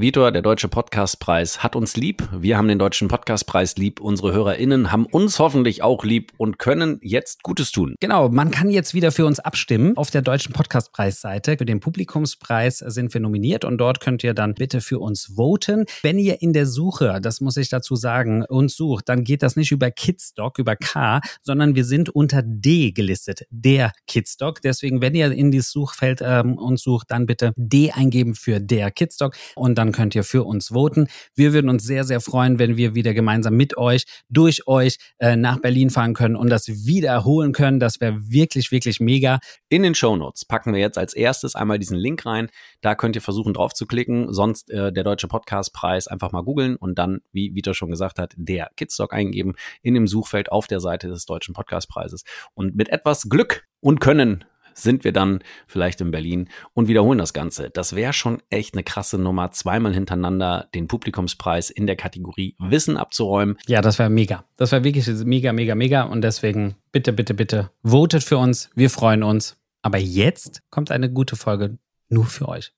Vitor, der Deutsche Podcastpreis hat uns lieb. Wir haben den Deutschen Podcastpreis lieb. Unsere HörerInnen haben uns hoffentlich auch lieb und können jetzt Gutes tun. Genau, man kann jetzt wieder für uns abstimmen. Auf der Deutschen Podcastpreisseite für den Publikumspreis sind wir nominiert und dort könnt ihr dann bitte für uns voten. Wenn ihr in der Suche, das muss ich dazu sagen, uns sucht, dann geht das nicht über Kidstock, über K, sondern wir sind unter D gelistet, der Kidstock. Deswegen, wenn ihr in dieses Suchfeld ähm, uns sucht, dann bitte D eingeben für der Kidstock und dann dann könnt ihr für uns voten. Wir würden uns sehr, sehr freuen, wenn wir wieder gemeinsam mit euch, durch euch äh, nach Berlin fahren können und das wiederholen können. Das wäre wirklich, wirklich mega. In den Show Notes packen wir jetzt als erstes einmal diesen Link rein. Da könnt ihr versuchen drauf zu klicken. Sonst äh, der Deutsche Podcastpreis einfach mal googeln und dann, wie Vito schon gesagt hat, der Kidstock eingeben in dem Suchfeld auf der Seite des Deutschen Podcastpreises. Und mit etwas Glück und Können sind wir dann vielleicht in Berlin und wiederholen das Ganze. Das wäre schon echt eine krasse Nummer, zweimal hintereinander den Publikumspreis in der Kategorie Wissen abzuräumen. Ja, das wäre mega. Das wäre wirklich mega, mega, mega. Und deswegen bitte, bitte, bitte, votet für uns. Wir freuen uns. Aber jetzt kommt eine gute Folge nur für euch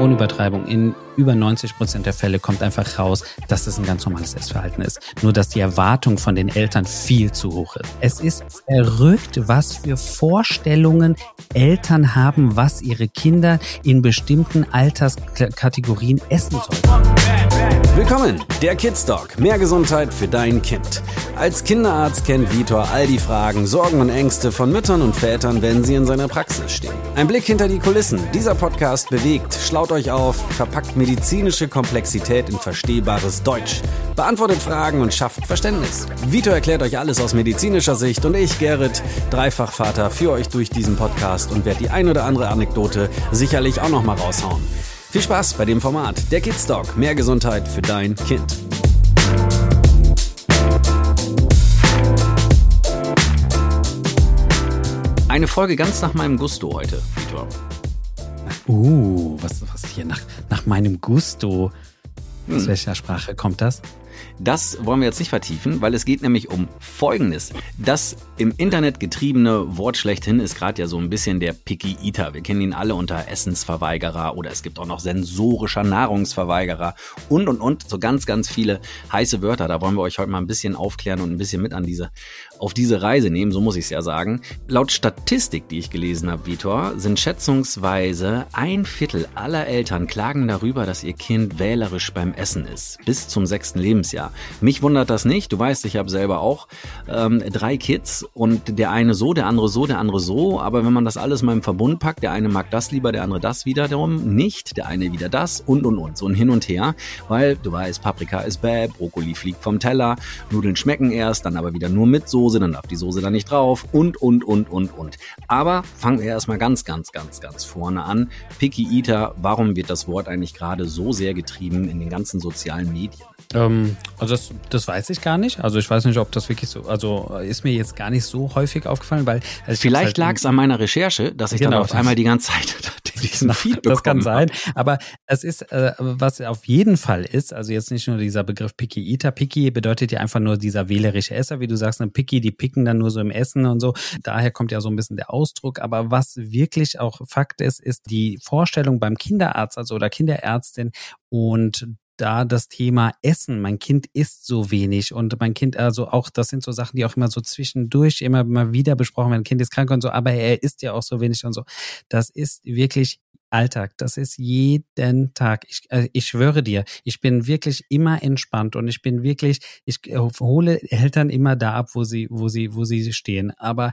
ohne Übertreibung, in über 90 Prozent der Fälle kommt einfach raus, dass es ein ganz normales Essverhalten ist. Nur, dass die Erwartung von den Eltern viel zu hoch ist. Es ist verrückt, was für Vorstellungen Eltern haben, was ihre Kinder in bestimmten Alterskategorien essen sollen. Willkommen, der Kids Talk. Mehr Gesundheit für dein Kind. Als Kinderarzt kennt Vitor all die Fragen, Sorgen und Ängste von Müttern und Vätern, wenn sie in seiner Praxis stehen. Ein Blick hinter die Kulissen. Dieser Podcast bewegt, schlaut euch auf, verpackt medizinische Komplexität in verstehbares Deutsch, beantwortet Fragen und schafft Verständnis. Vitor erklärt euch alles aus medizinischer Sicht und ich, Gerrit, Dreifachvater, führe euch durch diesen Podcast und werde die ein oder andere Anekdote sicherlich auch noch mal raushauen. Viel Spaß bei dem Format. Der Kids Talk. Mehr Gesundheit für dein Kind. Eine Folge ganz nach meinem Gusto heute, Vitor. Uh, was, was hier nach, nach meinem Gusto. Aus hm. welcher Sprache kommt das? Das wollen wir jetzt nicht vertiefen, weil es geht nämlich um Folgendes. Das im Internet getriebene Wort schlechthin ist gerade ja so ein bisschen der Picky Eater. Wir kennen ihn alle unter Essensverweigerer oder es gibt auch noch sensorischer Nahrungsverweigerer und und und so ganz, ganz viele heiße Wörter. Da wollen wir euch heute mal ein bisschen aufklären und ein bisschen mit an diese auf diese Reise nehmen, so muss ich es ja sagen. Laut Statistik, die ich gelesen habe, Vitor, sind schätzungsweise ein Viertel aller Eltern klagen darüber, dass ihr Kind wählerisch beim Essen ist, bis zum sechsten Lebensjahr. Mich wundert das nicht. Du weißt, ich habe selber auch ähm, drei Kids und der eine so, der andere so, der andere so. Aber wenn man das alles mal im Verbund packt, der eine mag das lieber, der andere das wiederum nicht, der eine wieder das und und und so ein Hin und Her, weil du weißt, Paprika ist bäh, Brokkoli fliegt vom Teller, Nudeln schmecken erst, dann aber wieder nur mit Soße, dann darf die Soße da nicht drauf und, und, und, und, und. Aber fangen wir erstmal ganz, ganz, ganz, ganz vorne an. Picky Eater, warum wird das Wort eigentlich gerade so sehr getrieben in den ganzen sozialen Medien? Ähm, also das, das weiß ich gar nicht. Also ich weiß nicht, ob das wirklich so, also ist mir jetzt gar nicht so häufig aufgefallen, weil also vielleicht halt lag es an meiner Recherche, dass ich genau, dann auf einmal die ganze Zeit diesen Feed Das kann sein, aber es ist, äh, was auf jeden Fall ist, also jetzt nicht nur dieser Begriff Picky Eater. Picky bedeutet ja einfach nur dieser wählerische Esser, wie du sagst, ein Picky, die picken dann nur so im Essen und so. Daher kommt ja so ein bisschen der Ausdruck. Aber was wirklich auch Fakt ist, ist die Vorstellung beim Kinderarzt, also oder Kinderärztin und da das Thema Essen. Mein Kind isst so wenig und mein Kind, also auch, das sind so Sachen, die auch immer so zwischendurch immer mal wieder besprochen werden. Kind ist krank und so, aber er isst ja auch so wenig und so. Das ist wirklich Alltag. Das ist jeden Tag. Ich, äh, ich schwöre dir, ich bin wirklich immer entspannt und ich bin wirklich, ich äh, hole Eltern immer da ab, wo sie, wo sie, wo sie stehen. Aber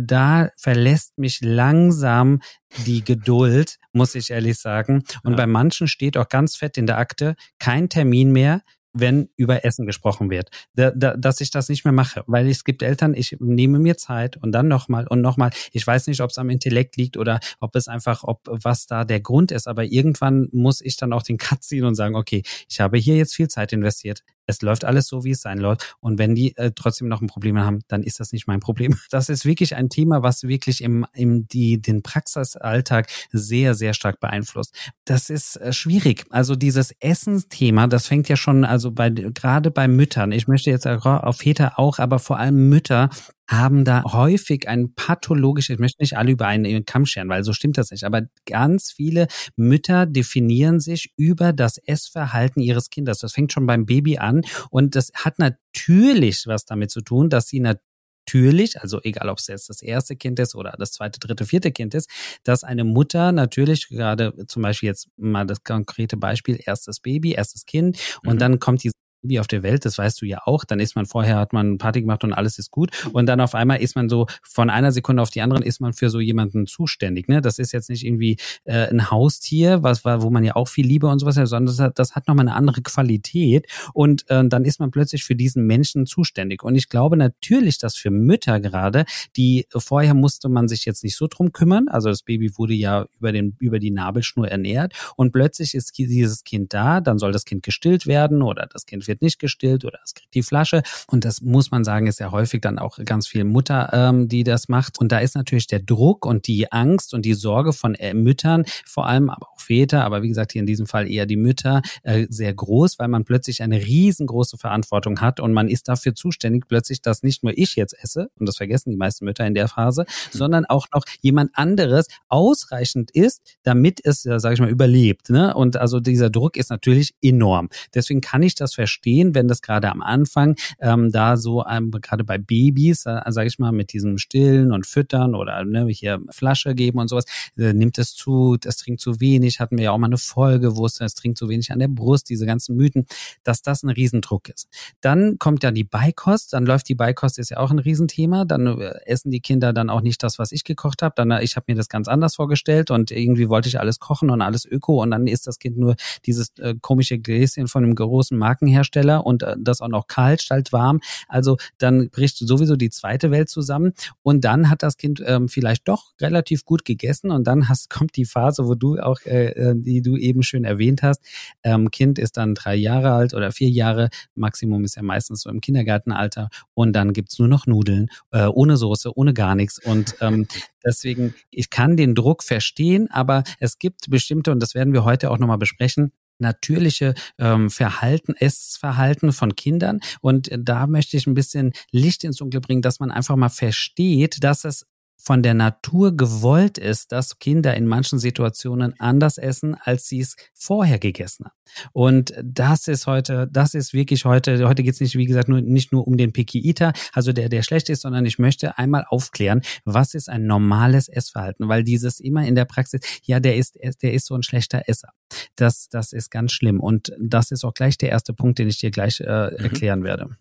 da verlässt mich langsam die Geduld, muss ich ehrlich sagen. Und ja. bei manchen steht auch ganz fett in der Akte, kein Termin mehr, wenn über Essen gesprochen wird, da, da, dass ich das nicht mehr mache, weil es gibt Eltern, ich nehme mir Zeit und dann nochmal und nochmal. Ich weiß nicht, ob es am Intellekt liegt oder ob es einfach, ob was da der Grund ist, aber irgendwann muss ich dann auch den Cut ziehen und sagen, okay, ich habe hier jetzt viel Zeit investiert, es läuft alles so, wie es sein läuft. Und wenn die äh, trotzdem noch ein Problem haben, dann ist das nicht mein Problem. Das ist wirklich ein Thema, was wirklich im, im die, den Praxisalltag sehr, sehr stark beeinflusst. Das ist äh, schwierig. Also dieses Essensthema, das fängt ja schon, also bei gerade bei Müttern, ich möchte jetzt auf Väter auch, aber vor allem Mütter, haben da häufig ein pathologisches, ich möchte nicht alle über einen Kamm scheren, weil so stimmt das nicht, aber ganz viele Mütter definieren sich über das Essverhalten ihres Kindes. Das fängt schon beim Baby an und das hat natürlich was damit zu tun, dass sie natürlich, also egal ob es jetzt das erste Kind ist oder das zweite, dritte, vierte Kind ist, dass eine Mutter natürlich gerade zum Beispiel jetzt mal das konkrete Beispiel, erstes Baby, erstes Kind und mhm. dann kommt diese Baby auf der Welt, das weißt du ja auch. Dann ist man vorher, hat man Party gemacht und alles ist gut. Und dann auf einmal ist man so, von einer Sekunde auf die andere ist man für so jemanden zuständig. Ne? Das ist jetzt nicht irgendwie äh, ein Haustier, was war, wo man ja auch viel Liebe und sowas hat, sondern das hat, das hat nochmal eine andere Qualität. Und äh, dann ist man plötzlich für diesen Menschen zuständig. Und ich glaube natürlich, dass für Mütter gerade, die vorher musste man sich jetzt nicht so drum kümmern. Also das Baby wurde ja über den, über die Nabelschnur ernährt. Und plötzlich ist dieses Kind da, dann soll das Kind gestillt werden oder das Kind wird wird nicht gestillt oder es kriegt die Flasche. Und das muss man sagen, ist ja häufig dann auch ganz viel Mutter, ähm, die das macht. Und da ist natürlich der Druck und die Angst und die Sorge von äh, Müttern, vor allem aber auch Väter, aber wie gesagt hier in diesem Fall eher die Mütter, äh, sehr groß, weil man plötzlich eine riesengroße Verantwortung hat und man ist dafür zuständig plötzlich, dass nicht nur ich jetzt esse, und das vergessen die meisten Mütter in der Phase, sondern auch noch jemand anderes ausreichend ist, damit es, ja, sage ich mal, überlebt. Ne? Und also dieser Druck ist natürlich enorm. Deswegen kann ich das verstehen verstehen, wenn das gerade am Anfang ähm, da so ähm, gerade bei Babys, äh, sage ich mal, mit diesem Stillen und Füttern oder ne, hier Flasche geben und sowas, äh, nimmt es zu, das trinkt zu wenig, hatten wir ja auch mal eine Folge, wo es das trinkt zu wenig an der Brust, diese ganzen Mythen, dass das ein Riesendruck ist. Dann kommt ja die Beikost, dann läuft die Beikost, ist ja auch ein Riesenthema, dann äh, essen die Kinder dann auch nicht das, was ich gekocht habe, dann äh, ich habe mir das ganz anders vorgestellt und irgendwie wollte ich alles kochen und alles öko und dann ist das Kind nur dieses äh, komische Gläschen von einem großen Markenhersteller Hersteller und äh, das auch noch kalt, statt warm. Also dann bricht sowieso die zweite Welt zusammen. Und dann hat das Kind ähm, vielleicht doch relativ gut gegessen. Und dann hast, kommt die Phase, wo du auch, äh, äh, die du eben schön erwähnt hast. Ähm, kind ist dann drei Jahre alt oder vier Jahre, Maximum ist ja meistens so im Kindergartenalter. Und dann gibt's nur noch Nudeln, äh, ohne Soße, ohne gar nichts. Und ähm, Deswegen, ich kann den Druck verstehen, aber es gibt bestimmte, und das werden wir heute auch nochmal besprechen, natürliche ähm, Verhalten, Essverhalten von Kindern. Und da möchte ich ein bisschen Licht ins Dunkel bringen, dass man einfach mal versteht, dass es von der Natur gewollt ist, dass Kinder in manchen Situationen anders essen, als sie es vorher gegessen haben. Und das ist heute, das ist wirklich heute, heute geht es nicht, wie gesagt, nur, nicht nur um den Picky Eater, also der, der schlecht ist, sondern ich möchte einmal aufklären, was ist ein normales Essverhalten, weil dieses immer in der Praxis, ja, der ist, der ist so ein schlechter Esser. Das, das ist ganz schlimm. Und das ist auch gleich der erste Punkt, den ich dir gleich äh, mhm. erklären werde.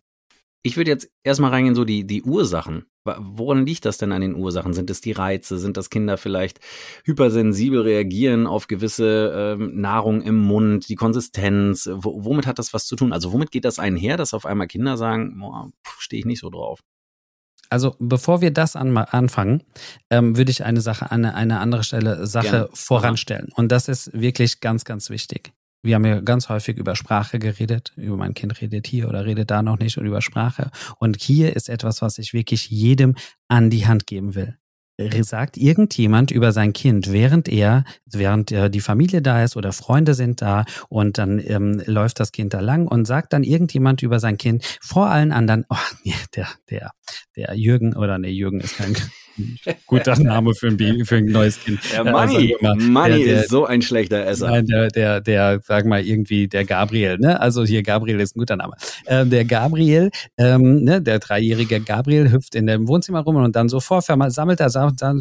Ich würde jetzt erstmal reingehen, so die, die Ursachen. Woran liegt das denn an den Ursachen? Sind es die Reize? Sind das Kinder vielleicht hypersensibel reagieren auf gewisse ähm, Nahrung im Mund, die Konsistenz? W womit hat das was zu tun? Also womit geht das einher, dass auf einmal Kinder sagen, stehe ich nicht so drauf? Also bevor wir das an, anfangen, ähm, würde ich eine Sache an eine andere Stelle Sache Gerne. voranstellen. Und das ist wirklich ganz, ganz wichtig. Wir haben ja ganz häufig über Sprache geredet, über mein Kind redet hier oder redet da noch nicht und über Sprache. Und hier ist etwas, was ich wirklich jedem an die Hand geben will. Sagt irgendjemand über sein Kind, während er, während äh, die Familie da ist oder Freunde sind da und dann ähm, läuft das Kind da lang und sagt dann irgendjemand über sein Kind vor allen anderen, oh, nee, der, der, der Jürgen oder nee, Jürgen ist kein Guter Name für ein, Baby, für ein neues Kind. Der Manni, also, Manni ist so ein schlechter Esser. Nein, der, der, der, sag mal irgendwie der Gabriel, ne? Also hier Gabriel ist ein guter Name. Ähm, der Gabriel, ähm, ne, der dreijährige Gabriel hüpft in dem Wohnzimmer rum und dann so sammelt er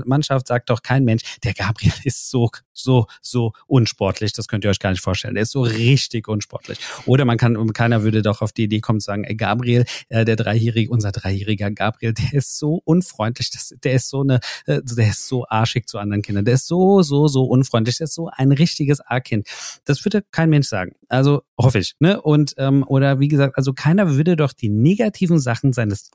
Mannschaft, sagt doch kein Mensch, der Gabriel ist so, so, so unsportlich. Das könnt ihr euch gar nicht vorstellen. Der ist so richtig unsportlich. Oder man kann, keiner würde doch auf die Idee kommen zu sagen, ey, Gabriel, äh, der dreijährige, unser dreijähriger Gabriel, der ist so unfreundlich, das, der ist so eine, äh, der ist so arschig zu anderen Kindern. Der ist so, so, so unfreundlich. Der ist so ein richtiges A-Kind. Das würde kein Mensch sagen. Also hoffe ich. Ne? Und ähm, oder wie gesagt, also keiner würde doch die negativen Sachen seines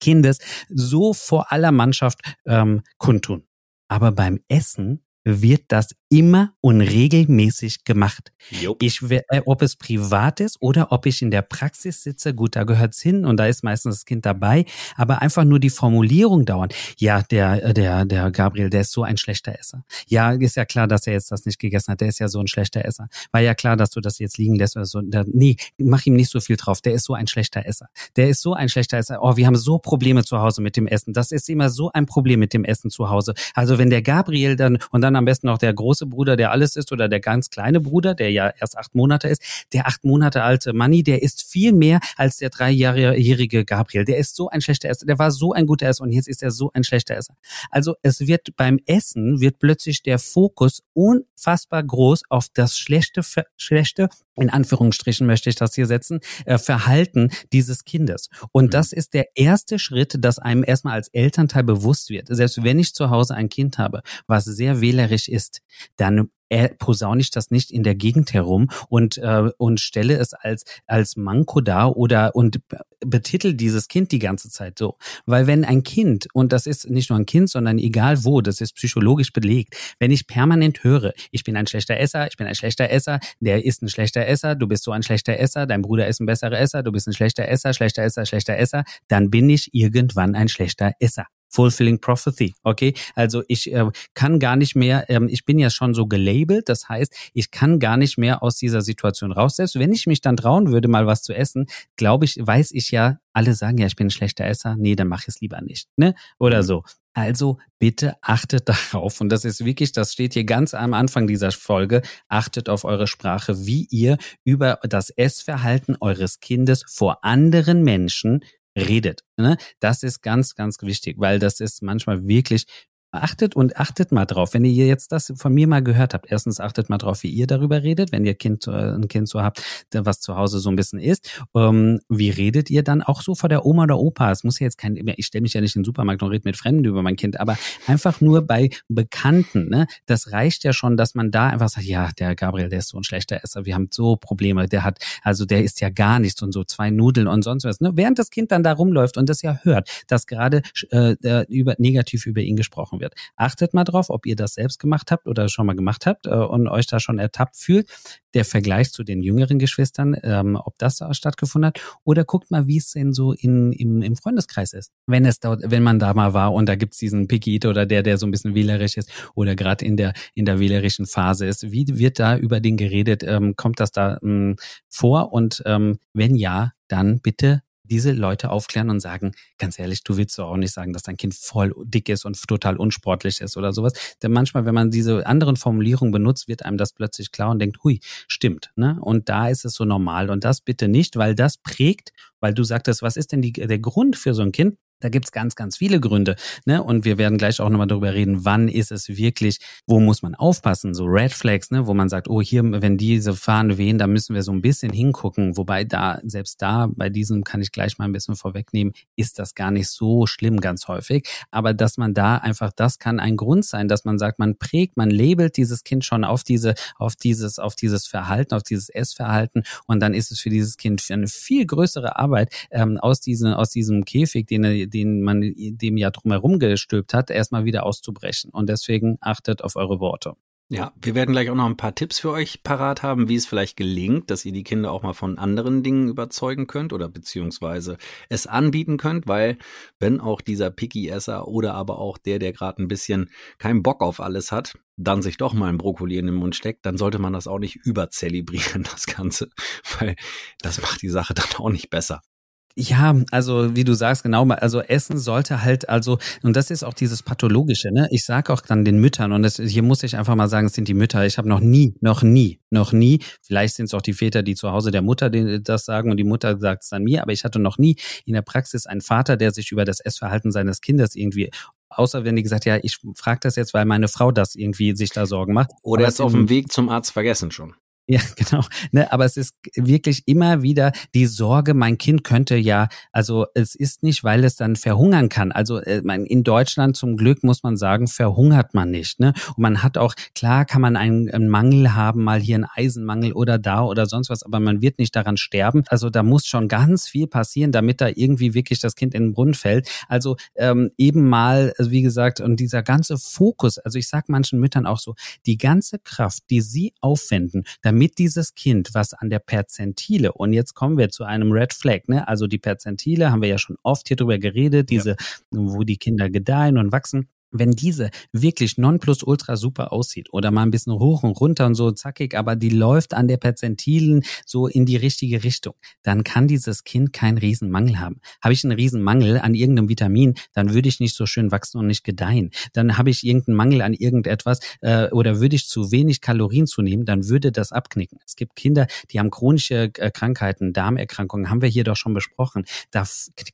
Kindes so vor aller Mannschaft ähm, kundtun. Aber beim Essen wird das immer und regelmäßig gemacht. Jupp. Ich, äh, ob es privat ist oder ob ich in der Praxis sitze, gut, da gehört's hin und da ist meistens das Kind dabei, aber einfach nur die Formulierung dauern. Ja, der, äh, der, der Gabriel, der ist so ein schlechter Esser. Ja, ist ja klar, dass er jetzt das nicht gegessen hat. Der ist ja so ein schlechter Esser. War ja klar, dass du das jetzt liegen lässt oder so. Da, nee, mach ihm nicht so viel drauf. Der ist so ein schlechter Esser. Der ist so ein schlechter Esser. Oh, wir haben so Probleme zu Hause mit dem Essen. Das ist immer so ein Problem mit dem Essen zu Hause. Also wenn der Gabriel dann und dann am besten noch der große Bruder, der alles ist, oder der ganz kleine Bruder, der ja erst acht Monate ist, der acht Monate alte Manni, der isst viel mehr als der dreijährige Gabriel. Der ist so ein schlechter Esser. Der war so ein guter Esser und jetzt ist er so ein schlechter Esser. Also es wird beim Essen wird plötzlich der Fokus unfassbar groß auf das schlechte, schlechte, in Anführungsstrichen möchte ich das hier setzen, äh, Verhalten dieses Kindes. Und das ist der erste Schritt, dass einem erstmal als Elternteil bewusst wird. Selbst wenn ich zu Hause ein Kind habe, was sehr wählerisch ist, dann posaune ich das nicht in der Gegend herum und äh, und stelle es als als Manko dar oder und be- betitel dieses Kind die ganze Zeit so, weil wenn ein Kind und das ist nicht nur ein Kind, sondern egal wo, das ist psychologisch belegt, wenn ich permanent höre, ich bin ein schlechter Esser, ich bin ein schlechter Esser, der ist ein schlechter Esser, du bist so ein schlechter Esser, dein Bruder ist ein besserer Esser, du bist ein schlechter Esser, schlechter Esser, schlechter Esser, dann bin ich irgendwann ein schlechter Esser. Fulfilling Prophecy, okay? Also ich äh, kann gar nicht mehr, ähm, ich bin ja schon so gelabelt, das heißt, ich kann gar nicht mehr aus dieser Situation raus. Selbst wenn ich mich dann trauen würde, mal was zu essen, glaube ich, weiß ich ja, alle sagen ja, ich bin ein schlechter Esser, nee, dann mach ich es lieber nicht, ne? Oder so. Also bitte achtet darauf, und das ist wirklich, das steht hier ganz am Anfang dieser Folge, achtet auf eure Sprache, wie ihr über das Essverhalten eures Kindes vor anderen Menschen redet. Ne? Das ist ganz, ganz wichtig, weil das ist manchmal wirklich Achtet und achtet mal drauf, wenn ihr jetzt das von mir mal gehört habt. Erstens achtet mal drauf, wie ihr darüber redet, wenn ihr Kind, äh, ein Kind so habt, was zu Hause so ein bisschen ist. Ähm, wie redet ihr dann auch so vor der Oma oder Opa? Es muss ja jetzt kein, ich stelle mich ja nicht in den Supermarkt und rede mit Fremden über mein Kind, aber einfach nur bei Bekannten. Ne? Das reicht ja schon, dass man da einfach sagt, ja, der Gabriel, der ist so ein schlechter Esser, wir haben so Probleme, der hat, also der isst ja gar nichts und so zwei Nudeln und sonst was. Ne? Während das Kind dann da rumläuft und das ja hört, dass gerade äh, über, negativ über ihn gesprochen wird. Achtet mal drauf, ob ihr das selbst gemacht habt oder schon mal gemacht habt äh, und euch da schon ertappt fühlt. Der Vergleich zu den jüngeren Geschwistern, ähm, ob das da stattgefunden hat. Oder guckt mal, wie es denn so in, im, im Freundeskreis ist. Wenn es dort, wenn man da mal war und da gibt's diesen Eater oder der, der so ein bisschen wählerisch ist oder gerade in der, in der wählerischen Phase ist. Wie wird da über den geredet? Ähm, kommt das da ähm, vor? Und ähm, wenn ja, dann bitte diese Leute aufklären und sagen, ganz ehrlich, du willst doch auch nicht sagen, dass dein Kind voll dick ist und total unsportlich ist oder sowas. Denn manchmal, wenn man diese anderen Formulierungen benutzt, wird einem das plötzlich klar und denkt, hui, stimmt. Ne? Und da ist es so normal. Und das bitte nicht, weil das prägt, weil du sagtest, was ist denn die, der Grund für so ein Kind? Da gibt's ganz, ganz viele Gründe. Ne? Und wir werden gleich auch nochmal darüber reden, wann ist es wirklich, wo muss man aufpassen, so Red Flags, ne? wo man sagt, oh, hier, wenn diese Fahnen wehen, da müssen wir so ein bisschen hingucken. Wobei da, selbst da, bei diesem kann ich gleich mal ein bisschen vorwegnehmen, ist das gar nicht so schlimm ganz häufig. Aber dass man da einfach, das kann ein Grund sein, dass man sagt, man prägt, man labelt dieses Kind schon auf diese, auf dieses, auf dieses Verhalten, auf dieses Essverhalten. Und dann ist es für dieses Kind eine viel größere Arbeit, ähm, aus diesem, aus diesem Käfig, den er den man dem ja drumherum gestülpt hat, erstmal wieder auszubrechen. Und deswegen achtet auf eure Worte. Ja, wir werden gleich auch noch ein paar Tipps für euch parat haben, wie es vielleicht gelingt, dass ihr die Kinder auch mal von anderen Dingen überzeugen könnt oder beziehungsweise es anbieten könnt, weil wenn auch dieser Picky-Esser oder aber auch der, der gerade ein bisschen keinen Bock auf alles hat, dann sich doch mal ein Brokkoli in den Mund steckt, dann sollte man das auch nicht überzelebrieren, das Ganze, weil das macht die Sache dann auch nicht besser. Ja, also wie du sagst, genau, also Essen sollte halt, also, und das ist auch dieses Pathologische, ne? Ich sage auch dann den Müttern, und das, hier muss ich einfach mal sagen, es sind die Mütter. Ich habe noch nie, noch nie, noch nie, vielleicht sind es auch die Väter, die zu Hause der Mutter das sagen und die Mutter sagt es dann mir, aber ich hatte noch nie in der Praxis einen Vater, der sich über das Essverhalten seines Kindes irgendwie außer wenn die gesagt, ja, ich frage das jetzt, weil meine Frau das irgendwie sich da Sorgen macht. Oder ist auf dem Weg zum Arzt vergessen schon. Ja, genau. Ne, aber es ist wirklich immer wieder die Sorge, mein Kind könnte ja, also es ist nicht, weil es dann verhungern kann. Also äh, in Deutschland zum Glück muss man sagen, verhungert man nicht. Ne? Und man hat auch, klar kann man einen, einen Mangel haben, mal hier einen Eisenmangel oder da oder sonst was, aber man wird nicht daran sterben. Also da muss schon ganz viel passieren, damit da irgendwie wirklich das Kind in den Brunnen fällt. Also ähm, eben mal, also wie gesagt, und dieser ganze Fokus, also ich sag manchen Müttern auch so, die ganze Kraft, die sie aufwenden, damit dieses Kind, was an der Perzentile, und jetzt kommen wir zu einem Red Flag, ne? Also die Perzentile haben wir ja schon oft hier drüber geredet, diese, ja. wo die Kinder gedeihen und wachsen wenn diese wirklich nonplusultra super aussieht oder mal ein bisschen hoch und runter und so zackig, aber die läuft an der Perzentilen so in die richtige Richtung, dann kann dieses Kind keinen Riesenmangel haben. Habe ich einen Riesenmangel an irgendeinem Vitamin, dann würde ich nicht so schön wachsen und nicht gedeihen. Dann habe ich irgendeinen Mangel an irgendetwas äh, oder würde ich zu wenig Kalorien zunehmen, dann würde das abknicken. Es gibt Kinder, die haben chronische äh, Krankheiten, Darmerkrankungen, haben wir hier doch schon besprochen. Da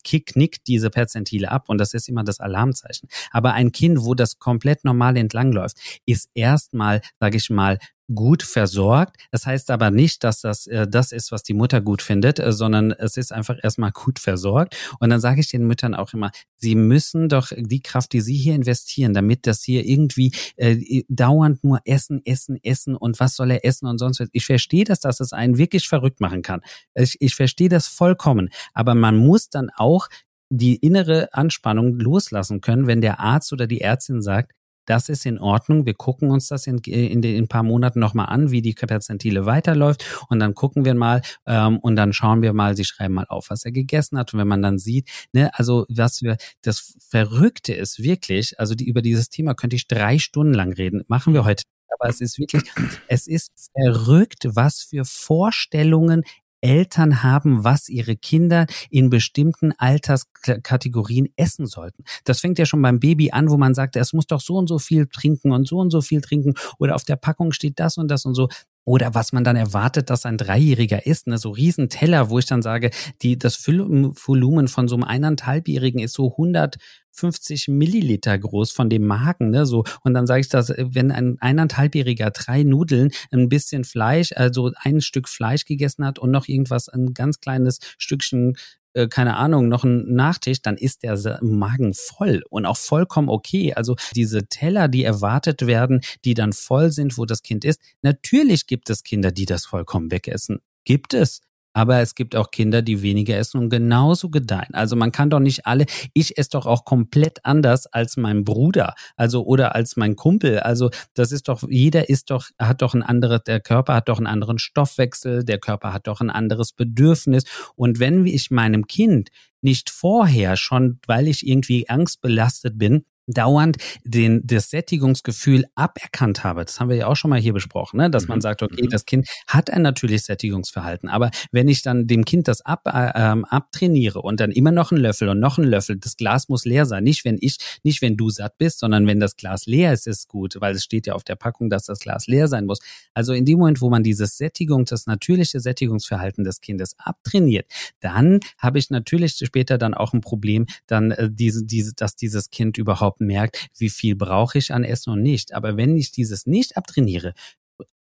knickt diese Perzentile ab und das ist immer das Alarmzeichen. Aber ein Kind Kind, wo das komplett normal entlangläuft, ist erstmal, sage ich mal, gut versorgt. Das heißt aber nicht, dass das äh, das ist, was die Mutter gut findet, äh, sondern es ist einfach erstmal gut versorgt. Und dann sage ich den Müttern auch immer, sie müssen doch die Kraft, die sie hier investieren, damit das hier irgendwie äh, dauernd nur essen, essen, essen und was soll er essen und sonst was. Ich verstehe das, dass es einen wirklich verrückt machen kann. Ich, ich verstehe das vollkommen. Aber man muss dann auch die innere Anspannung loslassen können, wenn der Arzt oder die Ärztin sagt, das ist in Ordnung. Wir gucken uns das in, in den in ein paar Monaten nochmal an, wie die Perzentile weiterläuft. Und dann gucken wir mal ähm, und dann schauen wir mal, sie schreiben mal auf, was er gegessen hat. Und wenn man dann sieht, ne, also was wir, das Verrückte ist wirklich, also die, über dieses Thema könnte ich drei Stunden lang reden. Machen wir heute aber es ist wirklich, es ist verrückt, was für Vorstellungen Eltern haben, was ihre Kinder in bestimmten Alterskategorien essen sollten. Das fängt ja schon beim Baby an, wo man sagt, es muss doch so und so viel trinken und so und so viel trinken oder auf der Packung steht das und das und so. Oder was man dann erwartet, dass ein Dreijähriger isst, ne? so Riesenteller, wo ich dann sage, die, das Füllvolumen von so einem eineinhalbjährigen ist so 150 Milliliter groß von dem Magen, ne, so. Und dann sage ich das, wenn ein eineinhalbjähriger drei Nudeln, ein bisschen Fleisch, also ein Stück Fleisch gegessen hat und noch irgendwas, ein ganz kleines Stückchen äh, keine Ahnung, noch ein Nachtisch, dann ist der Magen voll und auch vollkommen okay. Also diese Teller, die erwartet werden, die dann voll sind, wo das Kind ist. Natürlich gibt es Kinder, die das vollkommen wegessen. Gibt es. Aber es gibt auch Kinder, die weniger essen und genauso gedeihen. Also man kann doch nicht alle, ich esse doch auch komplett anders als mein Bruder, also oder als mein Kumpel. Also das ist doch, jeder ist doch, hat doch ein anderes, der Körper hat doch einen anderen Stoffwechsel, der Körper hat doch ein anderes Bedürfnis. Und wenn ich meinem Kind nicht vorher schon, weil ich irgendwie angstbelastet bin, dauernd den, das Sättigungsgefühl aberkannt habe. Das haben wir ja auch schon mal hier besprochen, ne? dass mhm. man sagt, okay, mhm. das Kind hat ein natürliches Sättigungsverhalten. Aber wenn ich dann dem Kind das ab, äh, ähm, abtrainiere und dann immer noch einen Löffel und noch einen Löffel, das Glas muss leer sein. Nicht, wenn ich, nicht wenn du satt bist, sondern wenn das Glas leer ist, ist gut, weil es steht ja auf der Packung, dass das Glas leer sein muss. Also in dem Moment, wo man dieses Sättigung, das natürliche Sättigungsverhalten des Kindes abtrainiert, dann habe ich natürlich später dann auch ein Problem, dann äh, diese, diese, dass dieses Kind überhaupt merkt, wie viel brauche ich an Essen und nicht. Aber wenn ich dieses nicht abtrainiere,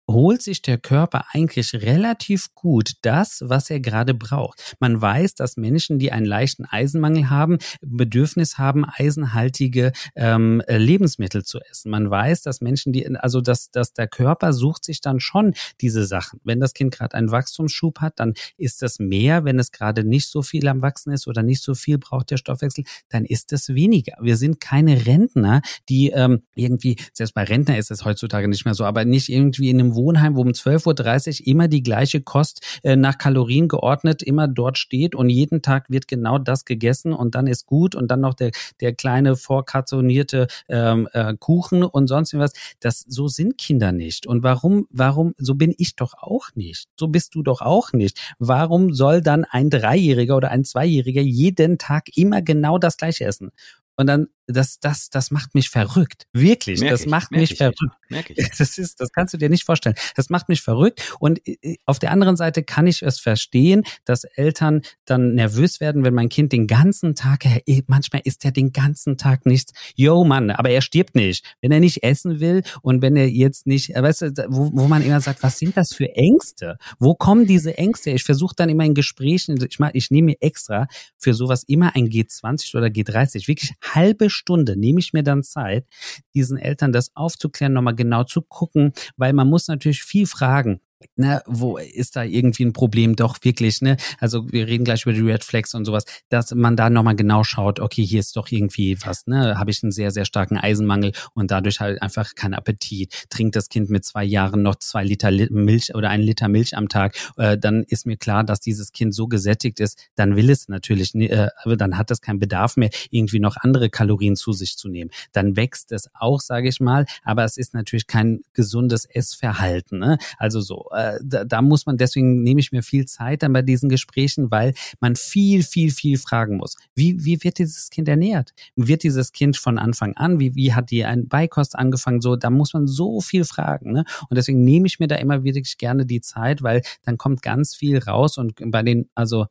holt sich der Körper eigentlich relativ gut das, was er gerade braucht. Man weiß, dass Menschen, die einen leichten Eisenmangel haben, Bedürfnis haben, eisenhaltige ähm, Lebensmittel zu essen. Man weiß, dass Menschen, die, also dass, dass der Körper sucht sich dann schon diese Sachen. Wenn das Kind gerade einen Wachstumsschub hat, dann ist das mehr. Wenn es gerade nicht so viel am Wachsen ist oder nicht so viel braucht der Stoffwechsel, dann ist es weniger. Wir sind keine Rentner, die ähm, irgendwie, selbst bei Rentner ist es heutzutage nicht mehr so, aber nicht irgendwie in einem Wohnheim, wo um 12.30 Uhr immer die gleiche Kost äh, nach Kalorien geordnet immer dort steht und jeden Tag wird genau das gegessen und dann ist gut und dann noch der, der kleine vorkartonierte ähm, äh, Kuchen und sonst was. Das, so sind Kinder nicht. Und warum, warum, so bin ich doch auch nicht. So bist du doch auch nicht. Warum soll dann ein Dreijähriger oder ein Zweijähriger jeden Tag immer genau das gleiche essen? Und dann das, das, das macht mich verrückt. Wirklich, merk das ich, macht mich ich, verrückt. Merk ich. Das ist, das kannst du dir nicht vorstellen. Das macht mich verrückt. Und äh, auf der anderen Seite kann ich es verstehen, dass Eltern dann nervös werden, wenn mein Kind den ganzen Tag, manchmal isst er den ganzen Tag nichts. Yo, Mann, aber er stirbt nicht. Wenn er nicht essen will und wenn er jetzt nicht, äh, weißt du, wo, wo man immer sagt, was sind das für Ängste? Wo kommen diese Ängste? Ich versuche dann immer in Gesprächen, ich, meine, ich nehme mir extra für sowas immer ein G20 oder G30, wirklich halbe Stunde nehme ich mir dann Zeit, diesen Eltern das aufzuklären, nochmal genau zu gucken, weil man muss natürlich viel fragen ne, wo ist da irgendwie ein Problem doch wirklich, ne? Also wir reden gleich über die Red Flags und sowas, dass man da nochmal genau schaut, okay, hier ist doch irgendwie was, ne? Habe ich einen sehr, sehr starken Eisenmangel und dadurch halt einfach keinen Appetit. Trinkt das Kind mit zwei Jahren noch zwei Liter Milch oder einen Liter Milch am Tag, äh, dann ist mir klar, dass dieses Kind so gesättigt ist, dann will es natürlich, äh, dann hat es keinen Bedarf mehr, irgendwie noch andere Kalorien zu sich zu nehmen. Dann wächst es auch, sage ich mal, aber es ist natürlich kein gesundes Essverhalten, ne? Also so äh, da, da muss man, deswegen nehme ich mir viel Zeit dann bei diesen Gesprächen, weil man viel, viel, viel fragen muss. Wie, wie wird dieses Kind ernährt? Wird dieses Kind von Anfang an, wie, wie hat die ein Beikost angefangen? So, da muss man so viel fragen. Ne? Und deswegen nehme ich mir da immer wirklich gerne die Zeit, weil dann kommt ganz viel raus und bei den, also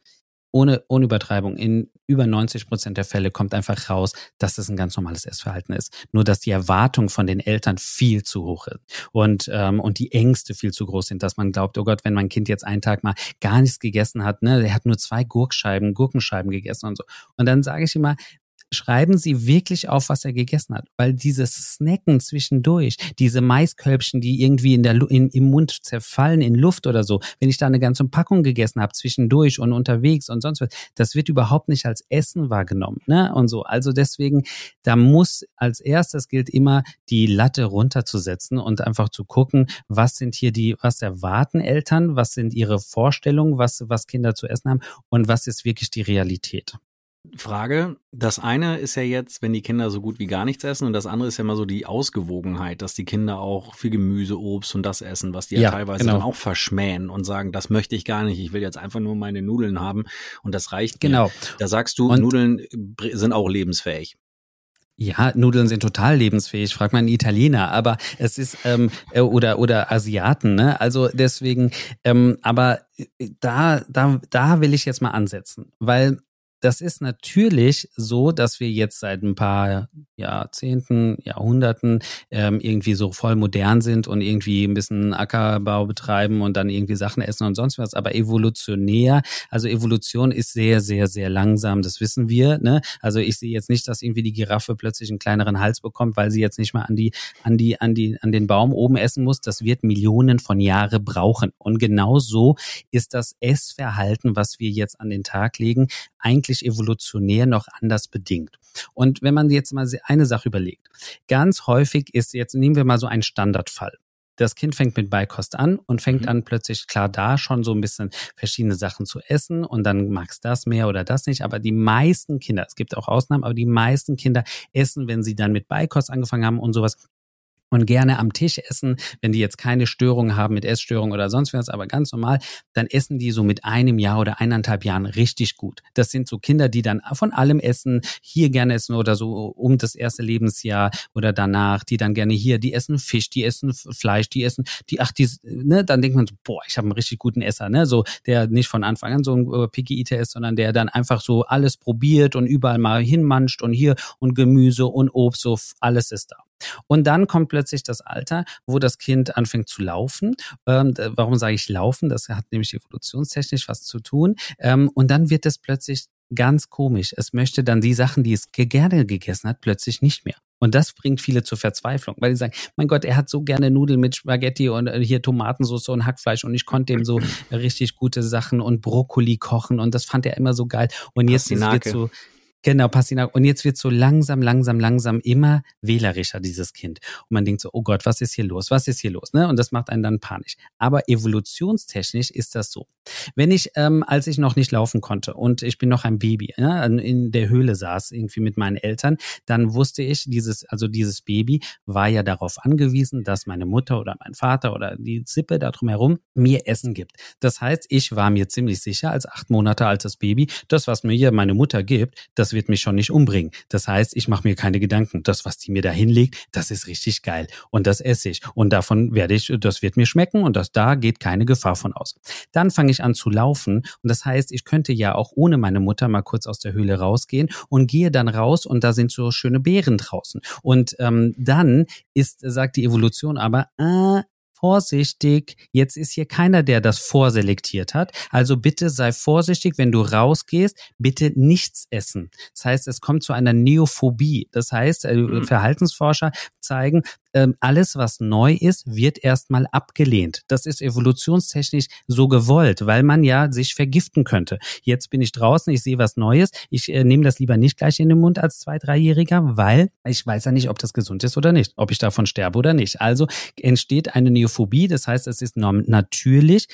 ohne, ohne Übertreibung, in über 90 Prozent der Fälle kommt einfach raus, dass das ein ganz normales Essverhalten ist. Nur, dass die Erwartung von den Eltern viel zu hoch ist und, ähm, und die Ängste viel zu groß sind, dass man glaubt, oh Gott, wenn mein Kind jetzt einen Tag mal gar nichts gegessen hat, ne, der hat nur zwei Gurkscheiben, Gurkenscheiben gegessen und so. Und dann sage ich immer, schreiben Sie wirklich auf, was er gegessen hat. Weil dieses Snacken zwischendurch, diese Maiskölbchen, die irgendwie in der, in, im Mund zerfallen in Luft oder so, wenn ich da eine ganze Packung gegessen habe, zwischendurch und unterwegs und sonst was, das wird überhaupt nicht als Essen wahrgenommen. Ne? Und so. Also deswegen, da muss als erstes gilt immer, die Latte runterzusetzen und einfach zu gucken, was sind hier die, was erwarten Eltern, was sind ihre Vorstellungen, was, was Kinder zu essen haben und was ist wirklich die Realität. Frage. Das eine ist ja jetzt, wenn die Kinder so gut wie gar nichts essen und das andere ist ja immer so die Ausgewogenheit, dass die Kinder auch viel Gemüse, Obst und das essen, was die ja, ja teilweise genau. dann auch verschmähen und sagen, das möchte ich gar nicht, ich will jetzt einfach nur meine Nudeln haben und das reicht genau. Mir. Da sagst du, und Nudeln sind auch lebensfähig. Ja, Nudeln sind total lebensfähig, fragt man Italiener, aber es ist ähm, äh, oder oder Asiaten, ne? Also deswegen, ähm, aber äh, da da da will ich jetzt mal ansetzen, weil das ist natürlich so, dass wir jetzt seit ein paar Jahrzehnten, Jahrhunderten ähm, irgendwie so voll modern sind und irgendwie ein bisschen Ackerbau betreiben und dann irgendwie Sachen essen und sonst was. Aber evolutionär, also Evolution ist sehr, sehr, sehr langsam, das wissen wir. Ne? Also ich sehe jetzt nicht, dass irgendwie die Giraffe plötzlich einen kleineren Hals bekommt, weil sie jetzt nicht mal an die, an die, an die, an den Baum oben essen muss. Das wird Millionen von Jahre brauchen. Und genau so ist das Essverhalten, was wir jetzt an den Tag legen, eigentlich evolutionär noch anders bedingt. Und wenn man jetzt mal eine Sache überlegt, ganz häufig ist jetzt, nehmen wir mal so einen Standardfall. Das Kind fängt mit Beikost an und fängt mhm. an plötzlich klar da schon so ein bisschen verschiedene Sachen zu essen und dann magst das mehr oder das nicht. Aber die meisten Kinder, es gibt auch Ausnahmen, aber die meisten Kinder essen, wenn sie dann mit Beikost angefangen haben und sowas, und gerne am Tisch essen, wenn die jetzt keine Störungen haben mit Essstörungen oder sonst was, aber ganz normal, dann essen die so mit einem Jahr oder eineinhalb Jahren richtig gut. Das sind so Kinder, die dann von allem essen, hier gerne essen oder so um das erste Lebensjahr oder danach, die dann gerne hier, die essen Fisch, die essen Fleisch, die essen, die, ach, die, ne, dann denkt man so, boah, ich habe einen richtig guten Esser, ne, so, der nicht von Anfang an so ein äh, Picky Eater ist, sondern der dann einfach so alles probiert und überall mal hinmanscht und hier und Gemüse und Obst, so alles ist da. Und dann kommt plötzlich das Alter, wo das Kind anfängt zu laufen. Ähm, warum sage ich laufen? Das hat nämlich evolutionstechnisch was zu tun. Ähm, und dann wird es plötzlich ganz komisch. Es möchte dann die Sachen, die es gerne gegessen hat, plötzlich nicht mehr. Und das bringt viele zur Verzweiflung, weil die sagen, mein Gott, er hat so gerne Nudeln mit Spaghetti und äh, hier Tomatensauce und Hackfleisch und ich konnte ihm so richtig gute Sachen und Brokkoli kochen und das fand er immer so geil. Und jetzt ist es so, Genau, Passinak. Und jetzt wird so langsam, langsam, langsam immer wählerischer, dieses Kind. Und man denkt so, oh Gott, was ist hier los? Was ist hier los? Ne? Und das macht einen dann panisch. Aber evolutionstechnisch ist das so. Wenn ich, ähm, als ich noch nicht laufen konnte und ich bin noch ein Baby, ja, in der Höhle saß, irgendwie mit meinen Eltern, dann wusste ich, dieses, also dieses Baby war ja darauf angewiesen, dass meine Mutter oder mein Vater oder die Sippe da drumherum mir Essen gibt. Das heißt, ich war mir ziemlich sicher als acht Monate altes Baby, das, was mir hier meine Mutter gibt, das wird mich schon nicht umbringen. Das heißt, ich mache mir keine Gedanken. Das, was die mir da hinlegt, das ist richtig geil. Und das esse ich. Und davon werde ich, das wird mir schmecken und das, da geht keine Gefahr von aus. Dann fange ich an zu laufen. Und das heißt, ich könnte ja auch ohne meine Mutter mal kurz aus der Höhle rausgehen und gehe dann raus und da sind so schöne Beeren draußen. Und ähm, dann ist, sagt die Evolution aber, äh, vorsichtig. Jetzt ist hier keiner, der das vorselektiert hat. Also bitte sei vorsichtig, wenn du rausgehst, bitte nichts essen. Das heißt, es kommt zu einer Neophobie. Das heißt, äh, mhm. Verhaltensforscher zeigen, alles, was neu ist, wird erstmal abgelehnt. Das ist evolutionstechnisch so gewollt, weil man ja sich vergiften könnte. Jetzt bin ich draußen, ich sehe was Neues. Ich äh, nehme das lieber nicht gleich in den Mund als zwei, dreijähriger, weil ich weiß ja nicht, ob das gesund ist oder nicht, ob ich davon sterbe oder nicht. Also entsteht eine Neophobie, das heißt, es ist natürlich,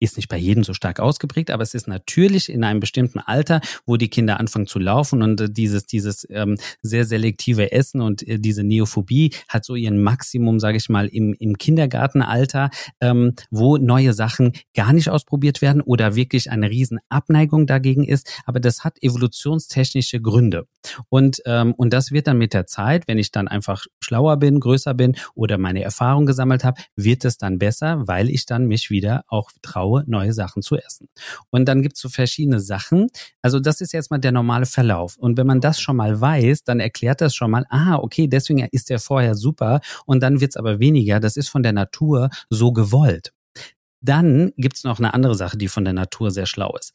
ist nicht bei jedem so stark ausgeprägt, aber es ist natürlich in einem bestimmten Alter, wo die Kinder anfangen zu laufen und äh, dieses dieses ähm, sehr selektive Essen und äh, diese Neophobie hat so ihren Maximum, sage ich mal, im, im Kindergartenalter, ähm, wo neue Sachen gar nicht ausprobiert werden oder wirklich eine riesen Abneigung dagegen ist. Aber das hat evolutionstechnische Gründe und ähm, und das wird dann mit der Zeit, wenn ich dann einfach schlauer bin, größer bin oder meine Erfahrung gesammelt habe, wird es dann besser, weil ich dann mich wieder auch traue traue, neue Sachen zu essen. Und dann gibt es so verschiedene Sachen. Also das ist jetzt mal der normale Verlauf. Und wenn man das schon mal weiß, dann erklärt das schon mal, ah, okay, deswegen ist der vorher super und dann wird es aber weniger. Das ist von der Natur so gewollt. Dann gibt's noch eine andere Sache, die von der Natur sehr schlau ist.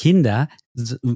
Kinder,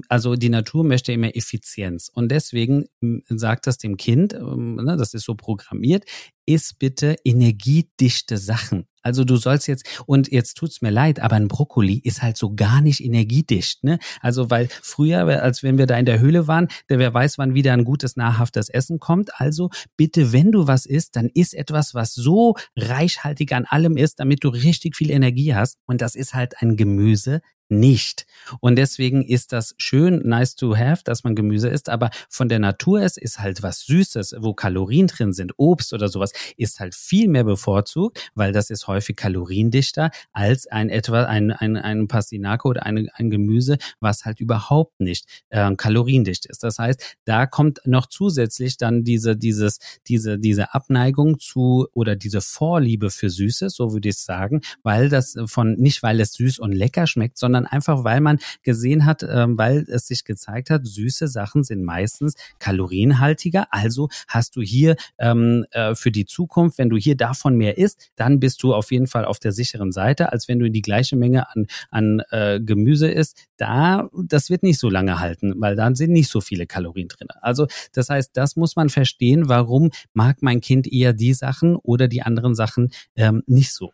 also die Natur möchte immer Effizienz. Und deswegen sagt das dem Kind, ähm, ne, das ist so programmiert, iss bitte energiedichte Sachen. Also du sollst jetzt, und jetzt tut's mir leid, aber ein Brokkoli ist halt so gar nicht energiedicht. Ne? Also weil früher, als wenn wir da in der Höhle waren, der wer weiß, wann wieder ein gutes, nahrhaftes Essen kommt. Also bitte, wenn du was isst, dann isst etwas, was so reichhaltig an allem ist, damit du richtig viel Energie hast. Und das ist halt ein Gemüse, nicht. Und deswegen ist das schön, nice to have, dass man Gemüse isst, aber von der Natur ist, ist halt was Süßes, wo Kalorien drin sind, Obst oder sowas, ist halt viel mehr bevorzugt, weil das ist häufig kaloriendichter als ein etwa ein, ein, ein Pastinake oder eine, ein Gemüse, was halt überhaupt nicht äh, kaloriendicht ist. Das heißt, da kommt noch zusätzlich dann diese, dieses, diese, diese Abneigung zu oder diese Vorliebe für Süßes, so würde ich sagen, weil das von, nicht weil es süß und lecker schmeckt, sondern sondern einfach, weil man gesehen hat, ähm, weil es sich gezeigt hat, süße Sachen sind meistens kalorienhaltiger. Also hast du hier ähm, äh, für die Zukunft, wenn du hier davon mehr isst, dann bist du auf jeden Fall auf der sicheren Seite, als wenn du die gleiche Menge an, an äh, Gemüse isst. Da, das wird nicht so lange halten, weil dann sind nicht so viele Kalorien drin. Also das heißt, das muss man verstehen, warum mag mein Kind eher die Sachen oder die anderen Sachen ähm, nicht so.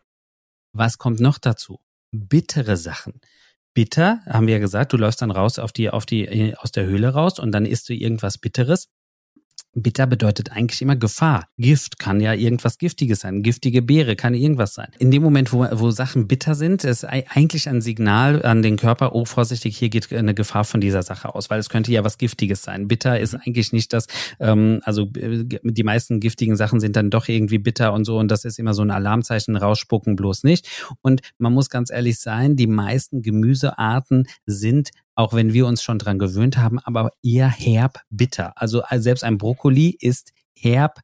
Was kommt noch dazu? Bittere Sachen bitter, haben wir ja gesagt, du läufst dann raus auf die, auf die, äh, aus der Höhle raus und dann isst du irgendwas Bitteres. Bitter bedeutet eigentlich immer Gefahr. Gift kann ja irgendwas Giftiges sein. Giftige Beere kann irgendwas sein. In dem Moment, wo, wo Sachen bitter sind, ist eigentlich ein Signal an den Körper, oh, vorsichtig, hier geht eine Gefahr von dieser Sache aus, weil es könnte ja was Giftiges sein. Bitter ist eigentlich nicht das, ähm, also äh, die meisten giftigen Sachen sind dann doch irgendwie bitter und so und das ist immer so ein Alarmzeichen, rausspucken bloß nicht. Und man muss ganz ehrlich sein, die meisten Gemüsearten sind auch wenn wir uns schon dran gewöhnt haben, aber eher herb bitter. Also äh, selbst ein Brokkoli ist herb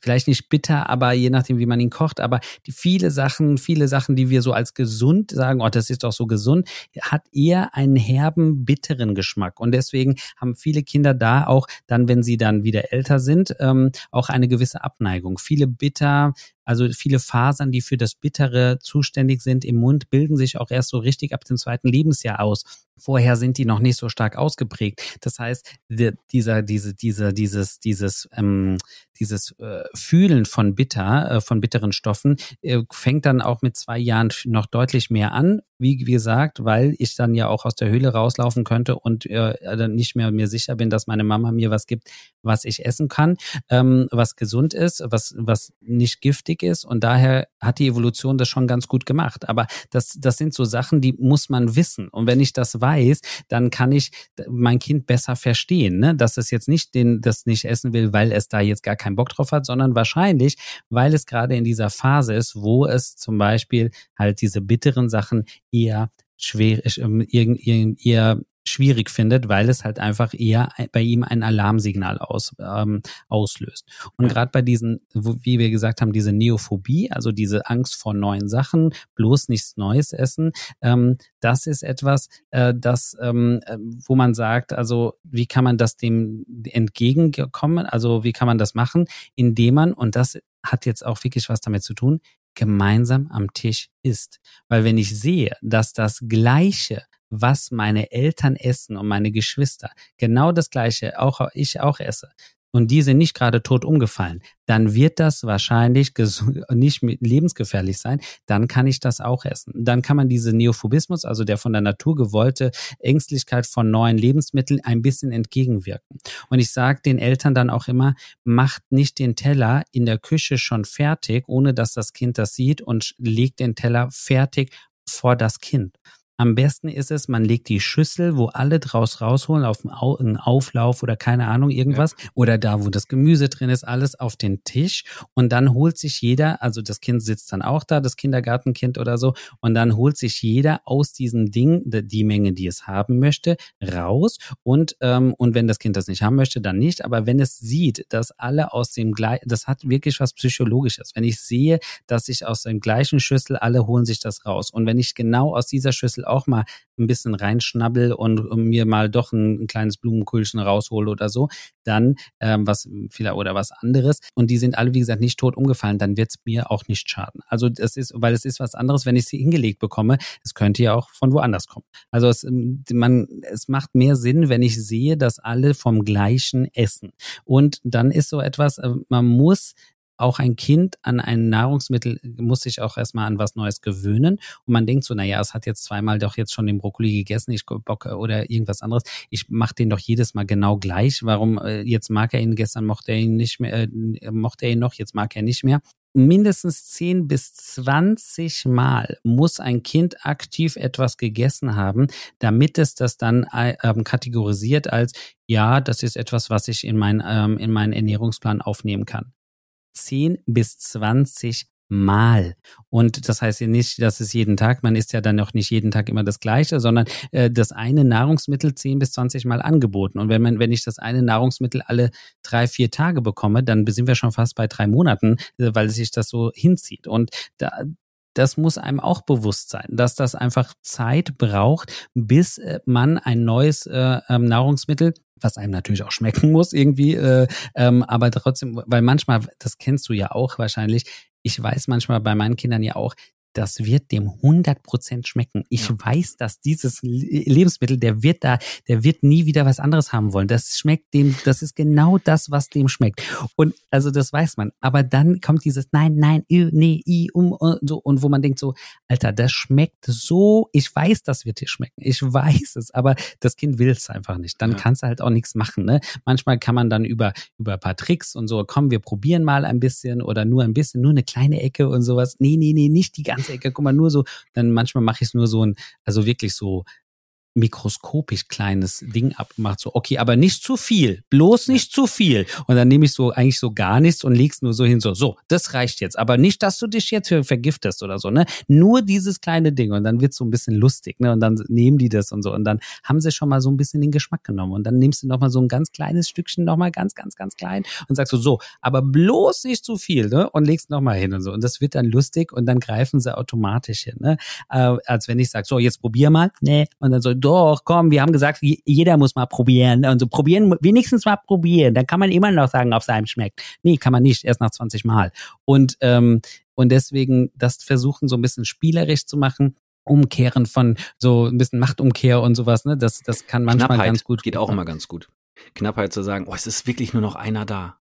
vielleicht nicht bitter, aber je nachdem, wie man ihn kocht, aber die viele Sachen, viele Sachen, die wir so als gesund sagen, oh, das ist doch so gesund, hat eher einen herben, bitteren Geschmack. Und deswegen haben viele Kinder da auch dann, wenn sie dann wieder älter sind, ähm, auch eine gewisse Abneigung. Viele bitter, also viele Fasern, die für das Bittere zuständig sind im Mund, bilden sich auch erst so richtig ab dem zweiten Lebensjahr aus. Vorher sind die noch nicht so stark ausgeprägt. Das heißt, dieser, diese, diese, dieses, dieses, ähm, dieses äh, Fühlen von bitter, äh, von bitteren Stoffen, äh, fängt dann auch mit zwei Jahren noch deutlich mehr an. Wie gesagt, weil ich dann ja auch aus der Höhle rauslaufen könnte und äh, nicht mehr mir sicher bin, dass meine Mama mir was gibt, was ich essen kann, ähm, was gesund ist, was, was nicht giftig ist. Und daher hat die Evolution das schon ganz gut gemacht. Aber das, das sind so Sachen, die muss man wissen. Und wenn ich das weiß, dann kann ich mein Kind besser verstehen, ne? dass es jetzt nicht den, das nicht essen will, weil es da jetzt gar keinen Bock drauf hat, sondern wahrscheinlich, weil es gerade in dieser Phase ist, wo es zum Beispiel halt diese bitteren Sachen eher schwer, ähm, eher schwierig findet, weil es halt einfach eher bei ihm ein Alarmsignal aus, ähm, auslöst. Und gerade bei diesen, wie wir gesagt haben, diese Neophobie, also diese Angst vor neuen Sachen, bloß nichts Neues essen, ähm, das ist etwas, äh, das, ähm, äh, wo man sagt, also wie kann man das dem entgegenkommen? Also wie kann man das machen, indem man, und das hat jetzt auch wirklich was damit zu tun, gemeinsam am Tisch isst. Weil wenn ich sehe, dass das Gleiche was meine Eltern essen und meine Geschwister, genau das gleiche auch ich auch esse, und die sind nicht gerade tot umgefallen, dann wird das wahrscheinlich nicht lebensgefährlich sein. Dann kann ich das auch essen. Dann kann man diese Neophobismus, also der von der Natur gewollte Ängstlichkeit von neuen Lebensmitteln, ein bisschen entgegenwirken. Und ich sage den Eltern dann auch immer, macht nicht den Teller in der Küche schon fertig, ohne dass das Kind das sieht und legt den Teller fertig vor das Kind. Am besten ist es, man legt die Schüssel, wo alle draus rausholen, auf einen Auflauf oder keine Ahnung, irgendwas. Ja. Oder da, wo das Gemüse drin ist, alles auf den Tisch. Und dann holt sich jeder, also das Kind sitzt dann auch da, das Kindergartenkind oder so. Und dann holt sich jeder aus diesem Ding die Menge, die es haben möchte, raus. Und, ähm, und wenn das Kind das nicht haben möchte, dann nicht. Aber wenn es sieht, dass alle aus dem gleichen, das hat wirklich was Psychologisches. Wenn ich sehe, dass sich aus dem gleichen Schüssel alle holen sich das raus. Und wenn ich genau aus dieser Schüssel auch mal ein bisschen reinschnabbel und mir mal doch ein, ein kleines Blumenkulchen raushole oder so, dann ähm, was vielleicht oder was anderes und die sind alle wie gesagt nicht tot umgefallen, dann wird es mir auch nicht schaden. Also das ist, weil es ist was anderes, wenn ich sie hingelegt bekomme. Es könnte ja auch von woanders kommen. Also es, man, es macht mehr Sinn, wenn ich sehe, dass alle vom gleichen essen. Und dann ist so etwas, äh, man muss auch ein Kind an ein Nahrungsmittel muss sich auch erstmal an was Neues gewöhnen. Und man denkt so, naja, es hat jetzt zweimal doch jetzt schon den Brokkoli gegessen, ich Bock oder irgendwas anderes. Ich mache den doch jedes Mal genau gleich. Warum äh, jetzt mag er ihn, gestern mochte er ihn nicht mehr, äh, mochte er ihn noch, jetzt mag er nicht mehr mindestens 10 bis 20 Mal muss ein Kind aktiv etwas gegessen haben, damit es das dann äh, ähm, kategorisiert als, ja, das ist etwas, was ich in, mein, ähm, in meinen Ernährungsplan aufnehmen kann. 10 bis 20 Mal. Und das heißt ja nicht, dass es jeden Tag, man isst ja dann auch nicht jeden Tag immer das Gleiche, sondern äh, das eine Nahrungsmittel 10 bis 20 Mal angeboten. Und wenn man, wenn ich das eine Nahrungsmittel alle drei, vier Tage bekomme, dann sind wir schon fast bei drei Monaten, äh, weil sich das so hinzieht. Und da, das muss einem auch bewusst sein, dass das einfach Zeit braucht, bis äh, man ein neues äh, ähm, Nahrungsmittel was einem natürlich auch schmecken muss irgendwie, äh, ähm, aber trotzdem, weil manchmal, das kennst du ja auch wahrscheinlich, ich weiß manchmal bei meinen Kindern ja auch, das wird dem 100 Prozent schmecken. Ich ja. weiß, dass dieses Lebensmittel, der wird da, der wird nie wieder was anderes haben wollen. Das schmeckt dem, das ist genau das, was dem schmeckt. Und also das weiß man. Aber dann kommt dieses Nein, nein, nee, i, um, und so und wo man denkt so, Alter, das schmeckt so. Ich weiß, das wird dir schmecken. Ich weiß es, aber das Kind will es einfach nicht. Dann ja. kannst du halt auch nichts machen. Ne? Manchmal kann man dann über über ein paar Tricks und so, komm, wir probieren mal ein bisschen oder nur ein bisschen, nur eine kleine Ecke und sowas. Nee, nee, nee, nicht die ganze ganze Ecke, guck mal, nur so, dann manchmal mache ich es nur so ein, also wirklich so mikroskopisch kleines Ding abgemacht. So, okay, aber nicht zu viel. Bloß nicht zu viel. Und dann nehme ich so eigentlich so gar nichts und leg's nur so hin, so, so, das reicht jetzt. Aber nicht, dass du dich jetzt vergiftest oder so, ne? Nur dieses kleine Ding. Und dann wird's so ein bisschen lustig, ne? Und dann nehmen die das und so. Und dann haben sie schon mal so ein bisschen den Geschmack genommen. Und dann nimmst du noch mal so ein ganz kleines Stückchen, noch mal ganz, ganz, ganz klein und sagst so, so, aber bloß nicht zu viel, ne? Und legst noch mal hin und so. Und das wird dann lustig und dann greifen sie automatisch hin, ne? Äh, als wenn ich sage, so, jetzt probier mal. Nee. Und dann so, doch, komm, wir haben gesagt, jeder muss mal probieren. Und so probieren, wenigstens mal probieren. Dann kann man immer noch sagen, ob es einem schmeckt. Nee, kann man nicht, erst nach 20 Mal. Und, ähm, und deswegen das versuchen so ein bisschen spielerisch zu machen. Umkehren von so ein bisschen Machtumkehr und sowas, ne? Das, das kann manchmal Knappheit ganz gut. Geht auch immer ganz gut. Knappheit zu sagen, oh, es ist wirklich nur noch einer da.